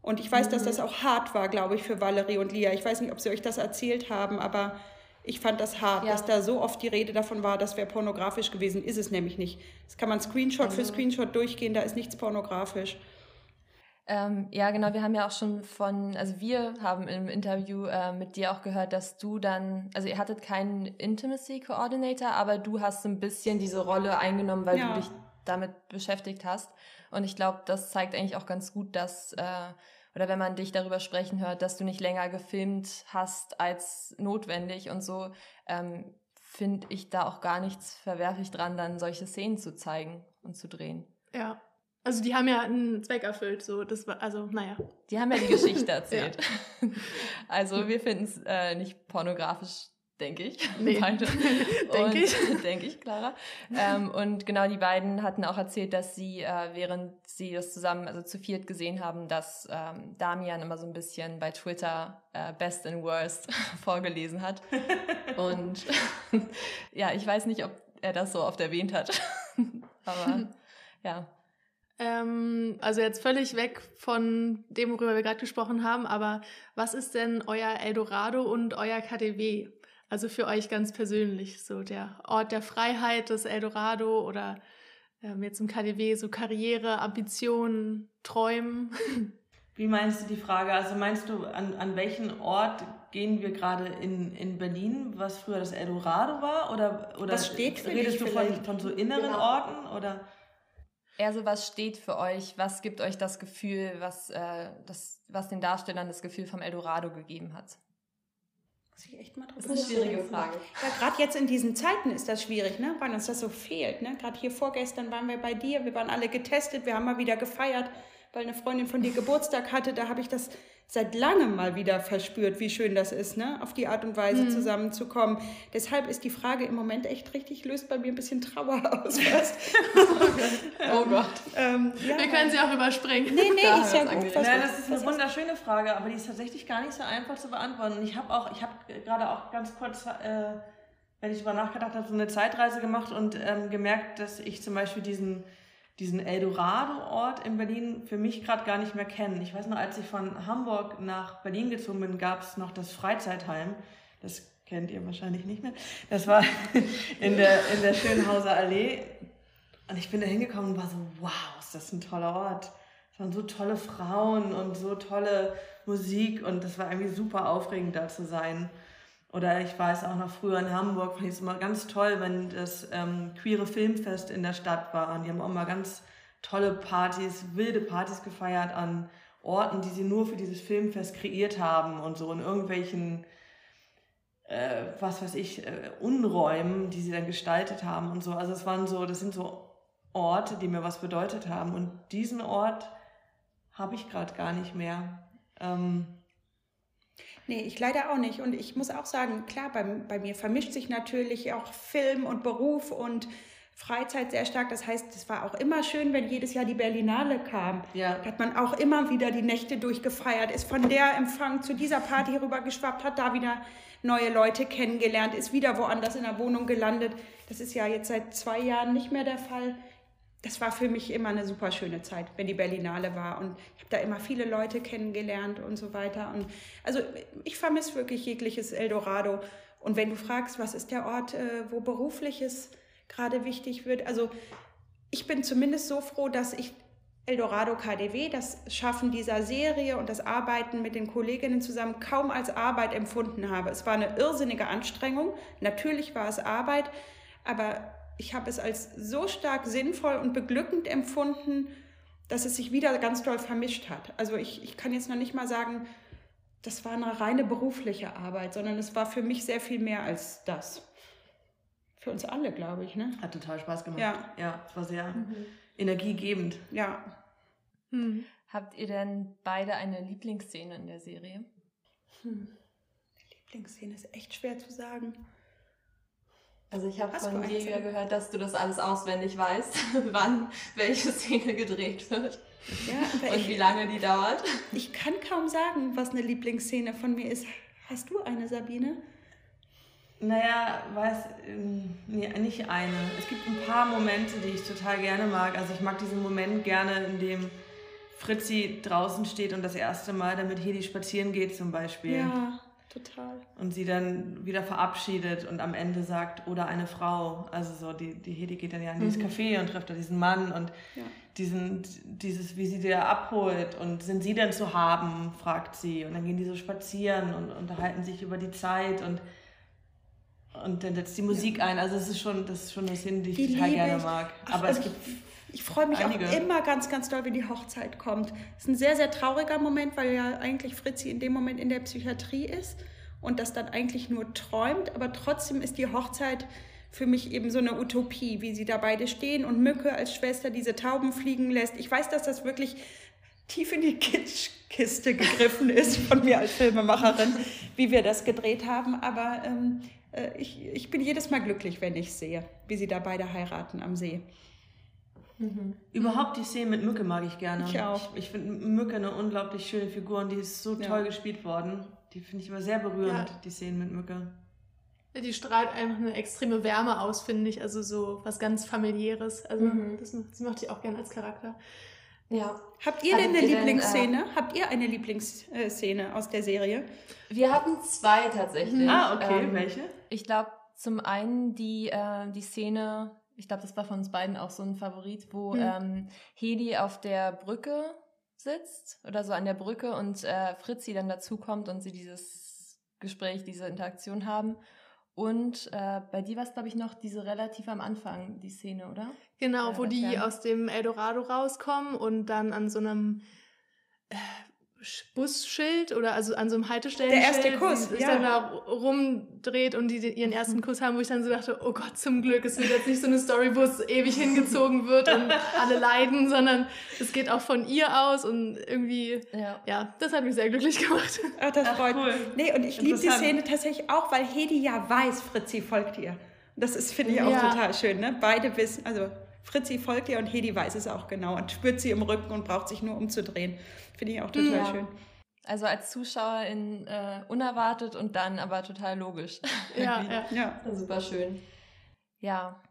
Und ich weiß, mhm. dass das auch hart war, glaube ich, für Valerie und Lia. Ich weiß nicht, ob sie euch das erzählt haben, aber ich fand das hart, ja. dass da so oft die Rede davon war, das wäre pornografisch gewesen. Ist es nämlich nicht. Das kann man Screenshot also. für Screenshot durchgehen, da ist nichts pornografisch. Ähm, ja, genau. Wir haben ja auch schon von, also wir haben im Interview äh, mit dir auch gehört, dass du dann, also ihr hattet keinen Intimacy Coordinator, aber du hast ein bisschen diese Rolle eingenommen, weil ja. du dich damit beschäftigt hast. Und ich glaube, das zeigt eigentlich auch ganz gut, dass, äh, oder wenn man dich darüber sprechen hört, dass du nicht länger gefilmt hast als notwendig und so, ähm, finde ich da auch gar nichts verwerflich dran, dann solche Szenen zu zeigen und zu drehen. Ja, also die haben ja einen Zweck erfüllt, so das war, also naja. Die haben ja die Geschichte erzählt. ja. Also wir finden es äh, nicht pornografisch, denke ich. Nee. Beide. denke ich. denke ich, Clara. Ähm, und genau die beiden hatten auch erzählt, dass sie, äh, während sie das zusammen, also zu viert gesehen haben, dass ähm, Damian immer so ein bisschen bei Twitter äh, Best and Worst vorgelesen hat. Und ja, ich weiß nicht, ob er das so oft erwähnt hat. Aber ja. Ähm, also jetzt völlig weg von dem, worüber wir gerade gesprochen haben, aber was ist denn euer Eldorado und euer KDW? Also für euch ganz persönlich, so der Ort der Freiheit, das Eldorado oder ähm, jetzt im KDW so Karriere, Ambitionen, Träumen. Wie meinst du die Frage? Also meinst du, an, an welchen Ort gehen wir gerade in, in Berlin, was früher das Eldorado war? Oder, oder was steht für redest du von, von so inneren genau. Orten? Oder? eher so, was steht für euch? Was gibt euch das Gefühl, was, äh, das, was den Darstellern das Gefühl vom Eldorado gegeben hat? Muss ich echt mal drauf Das ist eine schwierige Frage. Ja, gerade jetzt in diesen Zeiten ist das schwierig, ne? weil uns das so fehlt. Ne? Gerade hier vorgestern waren wir bei dir, wir waren alle getestet, wir haben mal wieder gefeiert, weil eine Freundin von dir Geburtstag hatte. Da habe ich das seit langem mal wieder verspürt, wie schön das ist, ne? auf die Art und Weise mhm. zusammenzukommen. Deshalb ist die Frage im Moment echt richtig, löst bei mir ein bisschen Trauer aus. oh Gott. Ähm, ja. Wir können sie auch überspringen. Nee, nee, da ist ja gut. Was, Nein, das ist eine wunderschöne Frage, aber die ist tatsächlich gar nicht so einfach zu beantworten. Und ich habe auch, ich habe gerade auch ganz kurz, äh, wenn ich darüber nachgedacht habe, so eine Zeitreise gemacht und ähm, gemerkt, dass ich zum Beispiel diesen diesen Eldorado-Ort in Berlin für mich gerade gar nicht mehr kennen. Ich weiß noch, als ich von Hamburg nach Berlin gezogen bin, gab es noch das Freizeitheim. Das kennt ihr wahrscheinlich nicht mehr. Das war in der, in der Schönhauser Allee. Und ich bin da hingekommen und war so, wow, ist das ein toller Ort. Es waren so tolle Frauen und so tolle Musik und das war irgendwie super aufregend da zu sein. Oder ich weiß auch noch früher in Hamburg, fand ich es immer ganz toll, wenn das ähm, queere Filmfest in der Stadt war. Und die haben auch immer ganz tolle Partys, wilde Partys gefeiert an Orten, die sie nur für dieses Filmfest kreiert haben und so in irgendwelchen, äh, was weiß ich, äh, Unräumen, die sie dann gestaltet haben und so. Also es waren so, das sind so Orte, die mir was bedeutet haben. Und diesen Ort habe ich gerade gar nicht mehr. Ähm, Nee, ich leider auch nicht. Und ich muss auch sagen, klar, bei, bei mir vermischt sich natürlich auch Film und Beruf und Freizeit sehr stark. Das heißt, es war auch immer schön, wenn jedes Jahr die Berlinale kam. Ja. Da hat man auch immer wieder die Nächte durchgefeiert, ist von der Empfang zu dieser Party rüber geschwappt, hat da wieder neue Leute kennengelernt, ist wieder woanders in der Wohnung gelandet. Das ist ja jetzt seit zwei Jahren nicht mehr der Fall das war für mich immer eine super schöne Zeit, wenn die Berlinale war. Und ich habe da immer viele Leute kennengelernt und so weiter. Und also ich vermisse wirklich jegliches Eldorado. Und wenn du fragst, was ist der Ort, äh, wo berufliches gerade wichtig wird, also ich bin zumindest so froh, dass ich Eldorado KDW, das Schaffen dieser Serie und das Arbeiten mit den Kolleginnen zusammen kaum als Arbeit empfunden habe. Es war eine irrsinnige Anstrengung. Natürlich war es Arbeit, aber ich habe es als so stark sinnvoll und beglückend empfunden, dass es sich wieder ganz doll vermischt hat. Also ich, ich kann jetzt noch nicht mal sagen, das war eine reine berufliche Arbeit, sondern es war für mich sehr viel mehr als das. Für uns alle, glaube ich. Ne? Hat total Spaß gemacht. Ja, ja es war sehr mhm. energiegebend. Ja. Hm. Habt ihr denn beide eine Lieblingsszene in der Serie? Hm. Die Lieblingsszene ist echt schwer zu sagen. Also ich habe von dir ja gehört, dass du das alles auswendig weißt, wann welche Szene gedreht wird. Ja, und ich, wie lange die dauert. Ich kann kaum sagen, was eine Lieblingsszene von mir ist. Hast du eine, Sabine? Naja, weiß, ähm, nee, nicht eine. Es gibt ein paar Momente, die ich total gerne mag. Also ich mag diesen Moment gerne, in dem Fritzi draußen steht und das erste Mal damit Hedi spazieren geht zum Beispiel. Ja, total. Und sie dann wieder verabschiedet und am Ende sagt, oder eine Frau. Also so, die, die Hedi geht dann ja in dieses Mhm. Café und trifft da diesen Mann und Ja. diesen, dieses, wie sie da abholt und sind sie denn zu haben, fragt sie. Und dann gehen die so spazieren und unterhalten sich über die Zeit und, und dann setzt die Musik ein. Also es ist schon, das ist schon eine Szene, die ich Die total gerne mag. Aber es gibt Ich freue mich Einige. auch immer ganz, ganz doll, wenn die Hochzeit kommt. Es ist ein sehr, sehr trauriger Moment, weil ja eigentlich Fritzi in dem Moment in der Psychiatrie ist und das dann eigentlich nur träumt. Aber trotzdem ist die Hochzeit für mich eben so eine Utopie, wie sie da beide stehen und Mücke als Schwester diese Tauben fliegen lässt. Ich weiß, dass das wirklich tief in die Kitschkiste gegriffen ist von mir als Filmemacherin, wie wir das gedreht haben. Aber ähm, äh, ich, ich bin jedes Mal glücklich, wenn ich sehe, wie sie da beide heiraten am See. Überhaupt die Szene mit Mücke mag ich gerne. Ich auch. Ich, ich finde Mücke eine unglaublich schöne Figur und die ist so Ja. toll gespielt worden. Die finde ich immer sehr berührend, Ja. die Szenen mit Mücke. Die strahlt einfach eine extreme Wärme aus, finde ich. Also so was ganz familiäres. Also Mhm. das, das mochte ich auch gerne als Charakter. Ja. Habt ihr denn eine ihr denn, Lieblingsszene? Habt ihr eine Lieblingsszene aus der Serie? Wir hatten zwei tatsächlich. Ah, okay, Ähm, welche? Ich glaube, zum einen die, äh, die Szene, ich glaube, das war von uns beiden auch so ein Favorit, wo Hm. ähm, Hedi auf der Brücke sitzt oder so an der Brücke und äh, Fritzi dann dazukommt und sie dieses Gespräch, diese Interaktion haben. Und äh, bei dir war es, glaube ich, noch diese relativ am Anfang, die Szene, oder? Genau, Ja, wo die aus dem Eldorado rauskommen und dann an so einem äh, Busschild oder also an so einem Haltestellen Der erste Kuss, sich ja. dann da rumdreht und die ihren ersten Kuss haben, wo ich dann so dachte, oh Gott, zum Glück, es wird jetzt nicht so eine Story, wo es ewig hingezogen wird und alle leiden, sondern es geht auch von ihr aus und irgendwie, Ja. ja, das hat mich sehr glücklich gemacht. Ach, das Ach, freut cool. Nee, und ich liebe die. Szene tatsächlich auch, weil Hedi ja weiß, Fritzi folgt ihr. Das ist, finde ich, auch Ja. total schön. Ne? Beide wissen, also Fritzi folgt ihr und Hedi weiß es auch genau und spürt sie im Rücken und braucht sich nur umzudrehen. Finde ich auch total Ja. schön. Also als Zuschauerin äh, unerwartet und dann aber total logisch. Ja, ja. Ja. Super schön. Ja.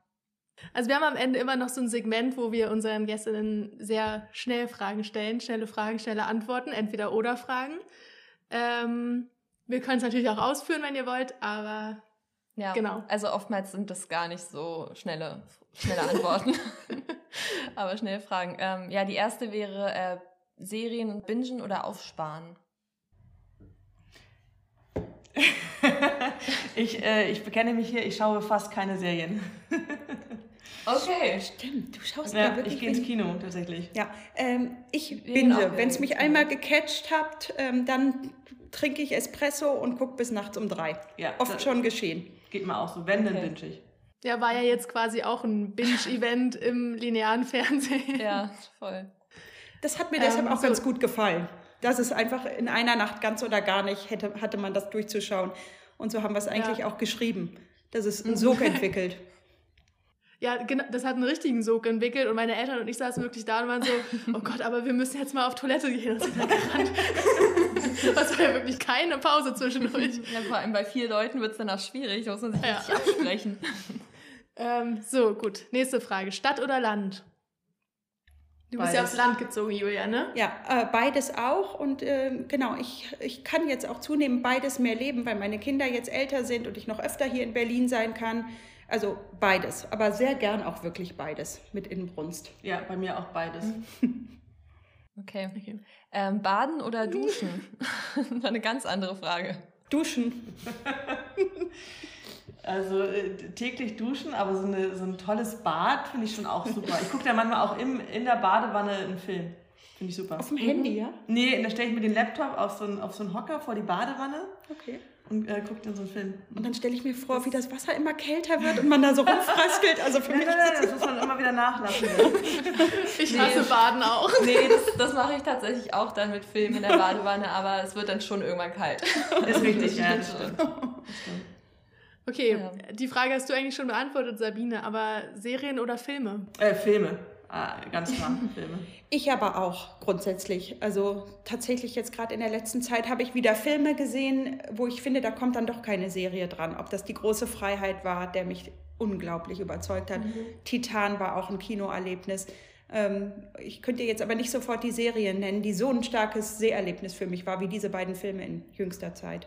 Also wir haben am Ende immer noch so ein Segment, wo wir unseren Gästinnen sehr schnell Fragen stellen, schnelle Fragen, schnelle Antworten, entweder oder Fragen. Ähm, wir können es natürlich auch ausführen, wenn ihr wollt, aber Ja, Genau. Also oftmals sind das gar nicht so schnelle, schnelle Antworten, aber schnelle Fragen. Ähm, ja, die erste wäre äh, Serien bingen oder aufsparen. ich, äh, ich bekenne mich hier, ich schaue fast keine Serien. Okay. Stimmt, du schaust Ja, ja, wirklich ich gehe ins. Kino tatsächlich. Ja, ähm, ich binge. Wenn es mich einmal gecatcht habt, ähm, dann trinke ich Espresso und gucke bis nachts um drei. Ja, Oft schon geschehen. Geht mir auch so. Wenn, dann Okay. binge ich. ja, war ja jetzt quasi auch ein Binge-Event im linearen Fernsehen. Ja, voll. Das hat mir deshalb Ähm, auch so- ganz gut gefallen. Dass es einfach in einer Nacht ganz oder gar nicht hätte, hatte man das durchzuschauen. Und so haben wir es eigentlich auch geschrieben, dass es einen Sog entwickelt. Ja, genau, das hat einen richtigen Sog entwickelt und meine Eltern und ich saßen wirklich da und waren so, oh Gott, aber wir müssen jetzt mal auf Toilette gehen und sind dann gerannt. Das war ja wirklich keine Pause zwischendurch. Ja, vor allem bei vier Leuten wird es dann auch schwierig, da muss man sich Ja. richtig absprechen. Ähm, so, gut. Nächste Frage. Stadt oder Land? Du bist ja aufs Land gezogen, Julia, ne? Ja, äh, beides auch. Und ähm, genau, ich, ich kann jetzt auch zunehmend beides mehr leben, weil meine Kinder jetzt älter sind und ich noch öfter hier in Berlin sein kann. Also beides, aber sehr gern auch wirklich beides mit Inbrunst. Ja, bei mir auch beides. Okay. Okay. Ähm, baden oder duschen? Eine ganz andere Frage. Duschen. Also äh, täglich duschen, aber so, eine, so ein tolles Bad finde ich schon auch super. Ich gucke da manchmal auch im, in der Badewanne einen Film. Finde ich super. Auf dem Handy, ja? Nee, da stelle ich mir den Laptop auf so, einen, auf so einen Hocker vor die Badewanne Okay. und äh, gucke dann so einen Film. Und dann stelle ich mir vor, wie das Wasser immer kälter wird und man da so rumfraskelt. Also für Nein, mich nein, nein, das muss man immer wieder nachlassen. Ich Nee. hasse Baden auch. Nee, das, das mache ich tatsächlich auch dann mit Film in der Badewanne, aber es wird dann schon irgendwann kalt. Ist richtig, ja. Das Das stimmt. stimmt. Okay, Ja. die Frage hast du eigentlich schon beantwortet, Sabine, aber Serien oder Filme? Äh, Filme. Äh, ganz klar Filme. Ich aber auch grundsätzlich. Also tatsächlich jetzt gerade in der letzten Zeit habe ich wieder Filme gesehen, wo ich finde, da kommt dann doch keine Serie dran. Ob das die große Freiheit war, der mich unglaublich überzeugt hat. Mhm. Titan war auch ein Kinoerlebnis. Ähm, ich könnte jetzt aber nicht sofort die Serie nennen, die so ein starkes Seherlebnis für mich war, wie diese beiden Filme in jüngster Zeit.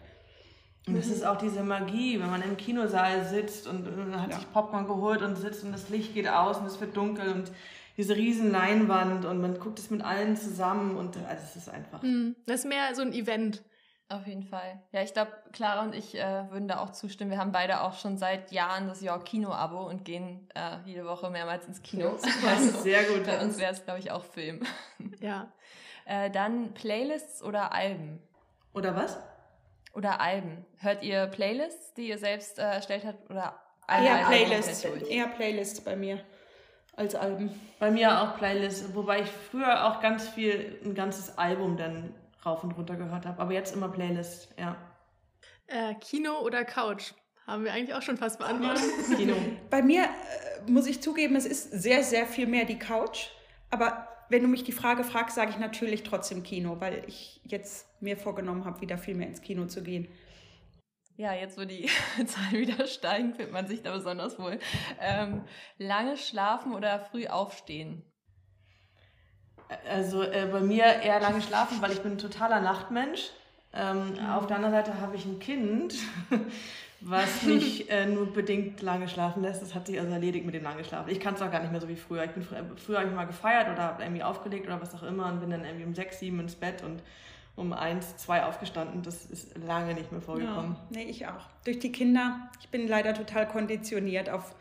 Und es ist auch diese Magie, wenn man im Kinosaal sitzt und hat ja. sich Popcorn geholt und sitzt und das Licht geht aus und es wird dunkel und diese riesen Leinwand und man guckt es mit allen zusammen und also es ist einfach. Hm, das ist mehr so ein Event. Auf jeden Fall. Ja, ich glaube, Clara und ich äh, würden da auch zustimmen. Wir haben beide auch schon seit Jahren das York Kino-Abo und gehen äh, jede Woche mehrmals ins Kino. also, Sehr gut. Bei uns wäre es, glaube ich, auch Film. Ja. äh, dann Playlists oder Alben? Oder was? Oder Alben. Hört ihr Playlists, die ihr selbst äh, erstellt habt? Oder Alben? Eher Playlists. Eher Playlists bei mir als Alben. Bei mir auch Playlists, wobei ich früher auch ganz viel, ein ganzes Album dann rauf und runter gehört habe. Aber jetzt immer Playlist, ja. Äh, Kino oder Couch? Haben wir eigentlich auch schon fast beantwortet. Kino. Bei mir äh, muss ich zugeben, es ist sehr, sehr viel mehr die Couch. Aber wenn du mich die Frage fragst, sage ich natürlich trotzdem Kino, weil ich jetzt mir vorgenommen habe, wieder viel mehr ins Kino zu gehen. Ja, jetzt wo die Zahlen wieder steigen, fühlt man sich da besonders wohl. Ähm, lange schlafen oder früh aufstehen? Also äh, bei mir eher lange schlafen, weil ich bin ein totaler Nachtmensch. Ähm, mhm. Auf der anderen Seite habe ich ein Kind, was nicht äh, nur bedingt lange schlafen lässt. Das hat sich also erledigt mit dem lange Schlafen. Ich kann es auch gar nicht mehr so wie früher. Ich bin früher, früher habe ich mal gefeiert oder habe irgendwie aufgelegt oder was auch immer und bin dann irgendwie um sechs, sieben ins Bett und um eins, zwei aufgestanden. Das ist lange nicht mehr vorgekommen. Ja, nee, ich auch. Durch die Kinder. Ich bin leider total konditioniert auf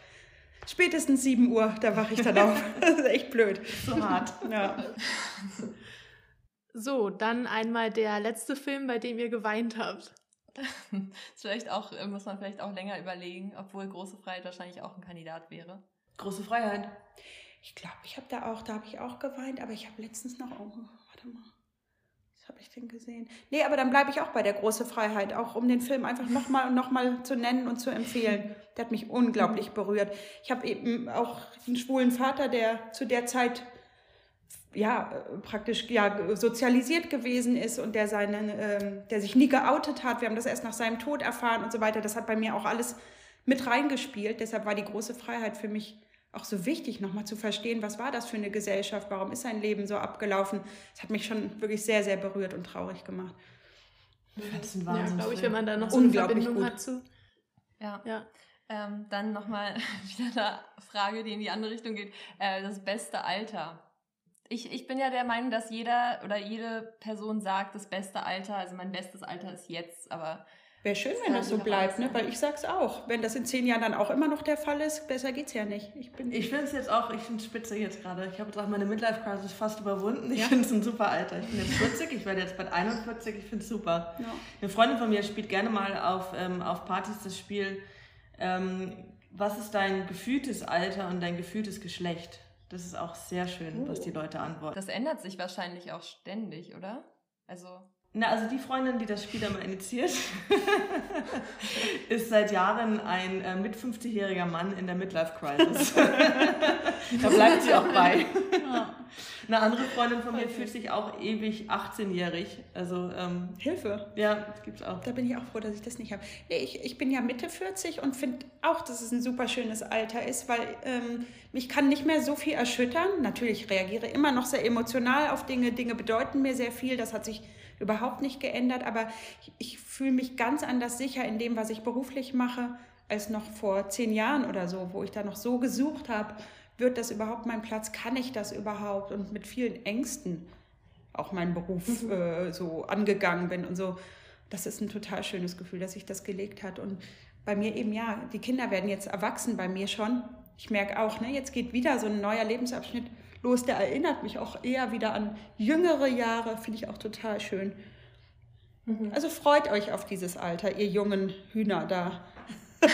spätestens 7 Uhr, da wache ich dann auf. Das ist echt blöd. So hart. Ja. So, dann einmal der letzte Film, bei dem ihr geweint habt. vielleicht auch, äh, muss man vielleicht auch länger überlegen, obwohl Große Freiheit wahrscheinlich auch ein Kandidat wäre. Große Freiheit. Ich glaube, ich habe da auch, da habe ich auch geweint, aber ich habe letztens noch, oh, warte mal habe ich den gesehen? Nee, aber dann bleibe ich auch bei der große Freiheit, auch um den Film einfach nochmal und nochmal zu nennen und zu empfehlen. Der hat mich unglaublich berührt. Ich habe eben auch einen schwulen Vater, der zu der Zeit ja praktisch ja sozialisiert gewesen ist und der seinen, ähm, der sich nie geoutet hat. Wir haben das erst nach seinem Tod erfahren und so weiter. Das hat bei mir auch alles mit reingespielt. Deshalb war die große Freiheit für mich auch so wichtig, nochmal zu verstehen, was war das für eine Gesellschaft, warum ist sein Leben so abgelaufen. Das hat mich schon wirklich sehr, sehr berührt und traurig gemacht. Das ist ein Wahnsinn. Ja, glaube ich, wenn man da noch so eine Verbindung gut. hat zu. Ja. ja. Ähm, dann nochmal wieder eine Frage, die in die andere Richtung geht. Äh, das beste Alter. Ich, ich bin ja der Meinung, dass jeder oder jede Person sagt, das beste Alter, also mein bestes Alter ist jetzt, aber Wäre schön, wenn das so bleibt, ne? weil ich sag's auch. Wenn das in zehn Jahren dann auch immer noch der Fall ist, besser geht's ja nicht. Ich, ich finde es jetzt auch, ich finde spitze jetzt gerade. Ich habe jetzt auch meine Midlife-Crisis fast überwunden. Ich ja. finde es ein super Alter. Ich bin jetzt 40, ich werde jetzt bald 41, ich finde es super. Ja. Eine Freundin von mir spielt gerne mal auf, ähm, auf Partys das Spiel, ähm, was ist dein gefühltes Alter und dein gefühltes Geschlecht? Das ist auch sehr schön, oh. was die Leute antworten. Das ändert sich wahrscheinlich auch ständig, oder? Also na, also die Freundin, die das Spiel einmal initiiert, ist seit Jahren ein äh, mit 50-jähriger Mann in der Midlife-Crisis. da bleibt sie auch bei. Ja. Eine andere Freundin von mir okay. fühlt sich auch ewig 18-jährig. Also ähm, Hilfe. Ja, das gibt's auch. Da bin ich auch froh, dass ich das nicht habe. Nee, ich, ich bin ja Mitte 40 und finde auch, dass es ein super schönes Alter ist, weil ähm, mich kann nicht mehr so viel erschüttern. Natürlich reagiere immer noch sehr emotional auf Dinge. Dinge bedeuten mir sehr viel. Das hat sich überhaupt nicht geändert, aber ich, ich fühle mich ganz anders sicher in dem, was ich beruflich mache, als noch vor zehn Jahren oder so, wo ich da noch so gesucht habe, wird das überhaupt mein Platz, kann ich das überhaupt und mit vielen Ängsten auch meinen Beruf mhm. äh, so angegangen bin und so. Das ist ein total schönes Gefühl, dass sich das gelegt hat und bei mir eben ja, die Kinder werden jetzt erwachsen bei mir schon. Ich merke auch, ne, jetzt geht wieder so ein neuer Lebensabschnitt los. Der erinnert mich auch eher wieder an jüngere Jahre, finde ich auch total schön. Mhm. Also freut euch auf dieses Alter, ihr jungen Hühner da.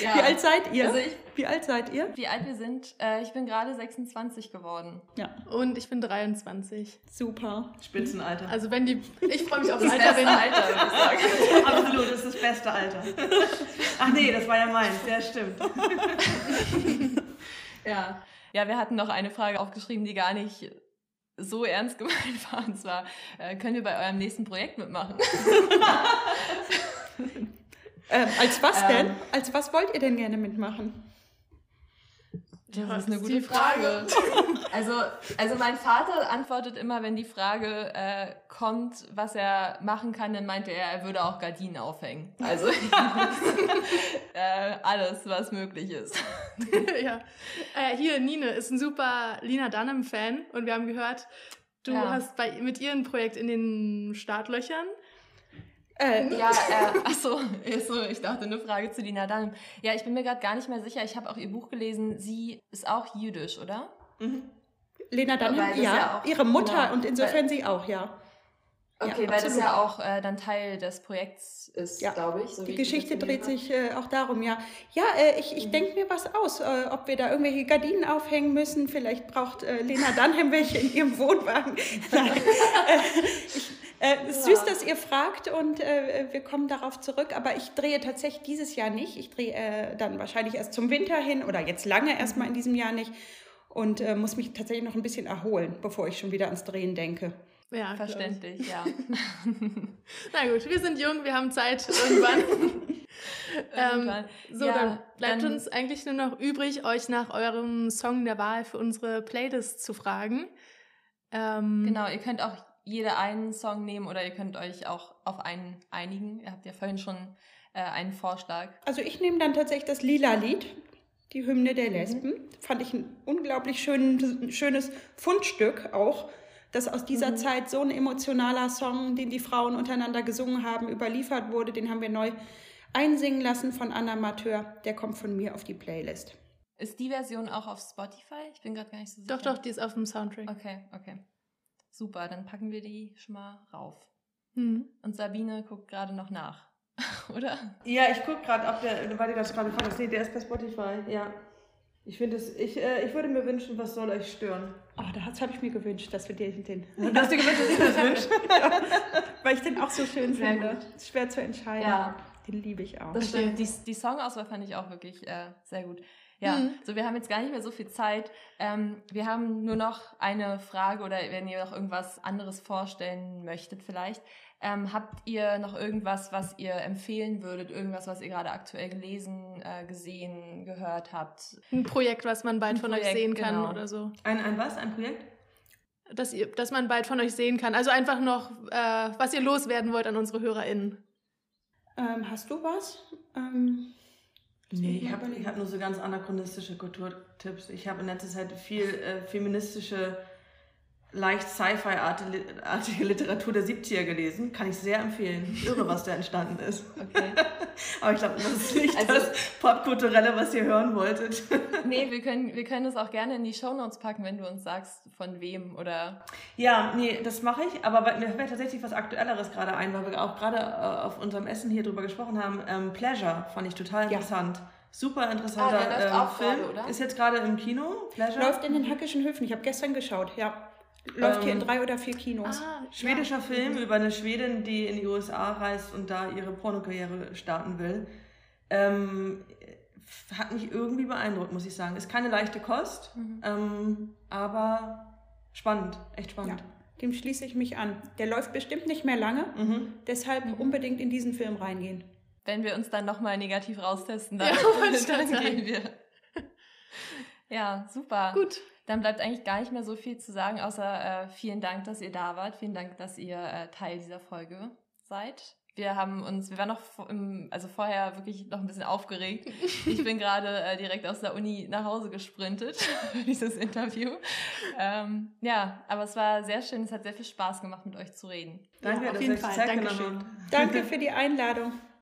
ja. Wie alt seid ihr? Also ich, wie alt seid ihr? Wie alt wir sind? Äh, ich bin gerade 26 geworden. Ja. Und ich bin 23. Super. Spitzenalter. Also wenn die. Ich freue mich auf das Alter, wenn Alter, würde ich sagen. Absolut, das ist das beste Alter. Ach nee, das war ja meins. Ja, stimmt. ja. Ja, wir hatten noch eine Frage aufgeschrieben, die gar nicht so ernst gemeint war. Und zwar, äh, können wir bei eurem nächsten Projekt mitmachen? ähm, als was denn? Ähm, als was wollt ihr denn gerne mitmachen? Das ja, ist eine gute Frage. Frage. also, also mein Vater antwortet immer, wenn die Frage äh, kommt, was er machen kann, dann meinte er, er würde auch Gardinen aufhängen. Also äh, alles, was möglich ist. ja. Äh, hier, Nine ist ein super Lina Dunham-Fan und wir haben gehört, du ja. hast bei, mit ihrem Projekt in den Startlöchern. Äh, ja, äh, achso, achso, ich dachte eine Frage zu Lina Dunham. Ja, ich bin mir gerade gar nicht mehr sicher. Ich habe auch ihr Buch gelesen. Sie ist auch jüdisch, oder? Mhm. Lena Dunham, ja, ja auch, ihre Mutter genau, und insofern weil, sie auch, ja. Okay, ja, weil das ja auch äh, dann Teil des Projekts ist, ja. glaube ich. So die Geschichte dreht sich äh, auch darum, ja. Ja, äh, ich, ich mhm. denke mir was aus, äh, ob wir da irgendwelche Gardinen aufhängen müssen. Vielleicht braucht äh, Lena Dunham welche in ihrem Wohnwagen. Nein. Äh, ich, äh, ja. Süß, dass ihr fragt und äh, wir kommen darauf zurück. Aber ich drehe tatsächlich dieses Jahr nicht. Ich drehe äh, dann wahrscheinlich erst zum Winter hin oder jetzt lange erstmal in diesem Jahr nicht und äh, muss mich tatsächlich noch ein bisschen erholen, bevor ich schon wieder ans Drehen denke. Ja, verständlich, ja. Na gut, wir sind jung, wir haben Zeit irgendwann. ähm, so, ja, dann bleibt dann, uns eigentlich nur noch übrig, euch nach eurem Song der Wahl für unsere Playlist zu fragen. Ähm, genau, ihr könnt auch jeder einen Song nehmen oder ihr könnt euch auch auf einen einigen. Ihr habt ja vorhin schon äh, einen Vorschlag. Also ich nehme dann tatsächlich das lila Lied, die Hymne der mhm. Lesben. Mhm. Fand ich ein unglaublich schön, schönes Fundstück auch, dass aus dieser mhm. Zeit so ein emotionaler Song, den die Frauen untereinander gesungen haben, überliefert wurde. Den haben wir neu einsingen lassen von Anna Mateur. Der kommt von mir auf die Playlist. Ist die Version auch auf Spotify? Ich bin gerade gar nicht so sicher. Doch, doch, die ist auf dem Soundtrack. Okay, okay. Super, dann packen wir die schon mal rauf. Mhm. Und Sabine guckt gerade noch nach, oder? Ja, ich gucke gerade, ob der, weil du das gerade gefragt hast, nee, der ist bei Spotify, ja. Ich finde es, ich, äh, ich würde mir wünschen, was soll euch stören? Oh, das habe ich mir gewünscht, dass wir den. den hast du gewünscht, dass ich das wünsche? Weil ich den auch so schön Sehr finde. Gut. Schwer zu entscheiden. Ja. Den liebe ich auch. Das stimmt. Die, die Songauswahl fand ich auch wirklich äh, sehr gut. Ja, mhm. so wir haben jetzt gar nicht mehr so viel Zeit. Ähm, wir haben nur noch eine Frage oder wenn ihr noch irgendwas anderes vorstellen möchtet vielleicht. Ähm, habt ihr noch irgendwas, was ihr empfehlen würdet? Irgendwas, was ihr gerade aktuell gelesen, äh, gesehen, gehört habt? Ein Projekt, was man bald Ein von Projekt, euch sehen kann genau. oder so. Ein, ein was? Ein Projekt? Dass, ihr, dass man bald von euch sehen kann. Also einfach noch, äh, was ihr loswerden wollt an unsere HörerInnen. Ähm, hast du was? Ähm Nee, ich habe hab nur so ganz anachronistische Kulturtipps. Ich habe in letzter Zeit viel äh, feministische, leicht Sci-Fi-artige Literatur der 70er gelesen. Kann ich sehr empfehlen. Irre, was da entstanden ist. Okay. Aber ich glaube, das ist nicht also, das Popkulturelle, was ihr hören wolltet. nee, wir können, wir können das auch gerne in die Shownotes packen, wenn du uns sagst, von wem oder... Ja, nee, das mache ich. Aber mir fällt tatsächlich was Aktuelleres gerade ein, weil wir auch gerade äh, auf unserem Essen hier drüber gesprochen haben. Ähm, Pleasure fand ich total interessant. Ja. Super interessanter ah, äh, Film. Gerade, ist jetzt gerade im Kino. Pleasure. Läuft in den Hackischen Höfen. Ich habe gestern geschaut, ja. Läuft ähm, hier in ähm, drei oder vier Kinos. Ah, schwedischer ja. Film über eine Schwedin, die in die USA reist und da ihre Pornokarriere starten will. Ähm, hat mich irgendwie beeindruckt, muss ich sagen. Ist keine leichte Kost, mhm. ähm, aber spannend, echt spannend. Ja, dem schließe ich mich an. Der läuft bestimmt nicht mehr lange, mhm. deshalb mhm. unbedingt in diesen Film reingehen. Wenn wir uns dann nochmal negativ raustesten, dann, ja, dann gehen wir. Ja, super. Gut. Dann bleibt eigentlich gar nicht mehr so viel zu sagen, außer äh, vielen Dank, dass ihr da wart. Vielen Dank, dass ihr äh, Teil dieser Folge seid. Wir haben uns, wir waren noch im, also vorher wirklich noch ein bisschen aufgeregt. Ich bin gerade äh, direkt aus der Uni nach Hause gesprintet für dieses Interview. Ähm, ja, aber es war sehr schön. Es hat sehr viel Spaß gemacht, mit euch zu reden. Danke, ja, auf jeden Fall. Danke für die Einladung.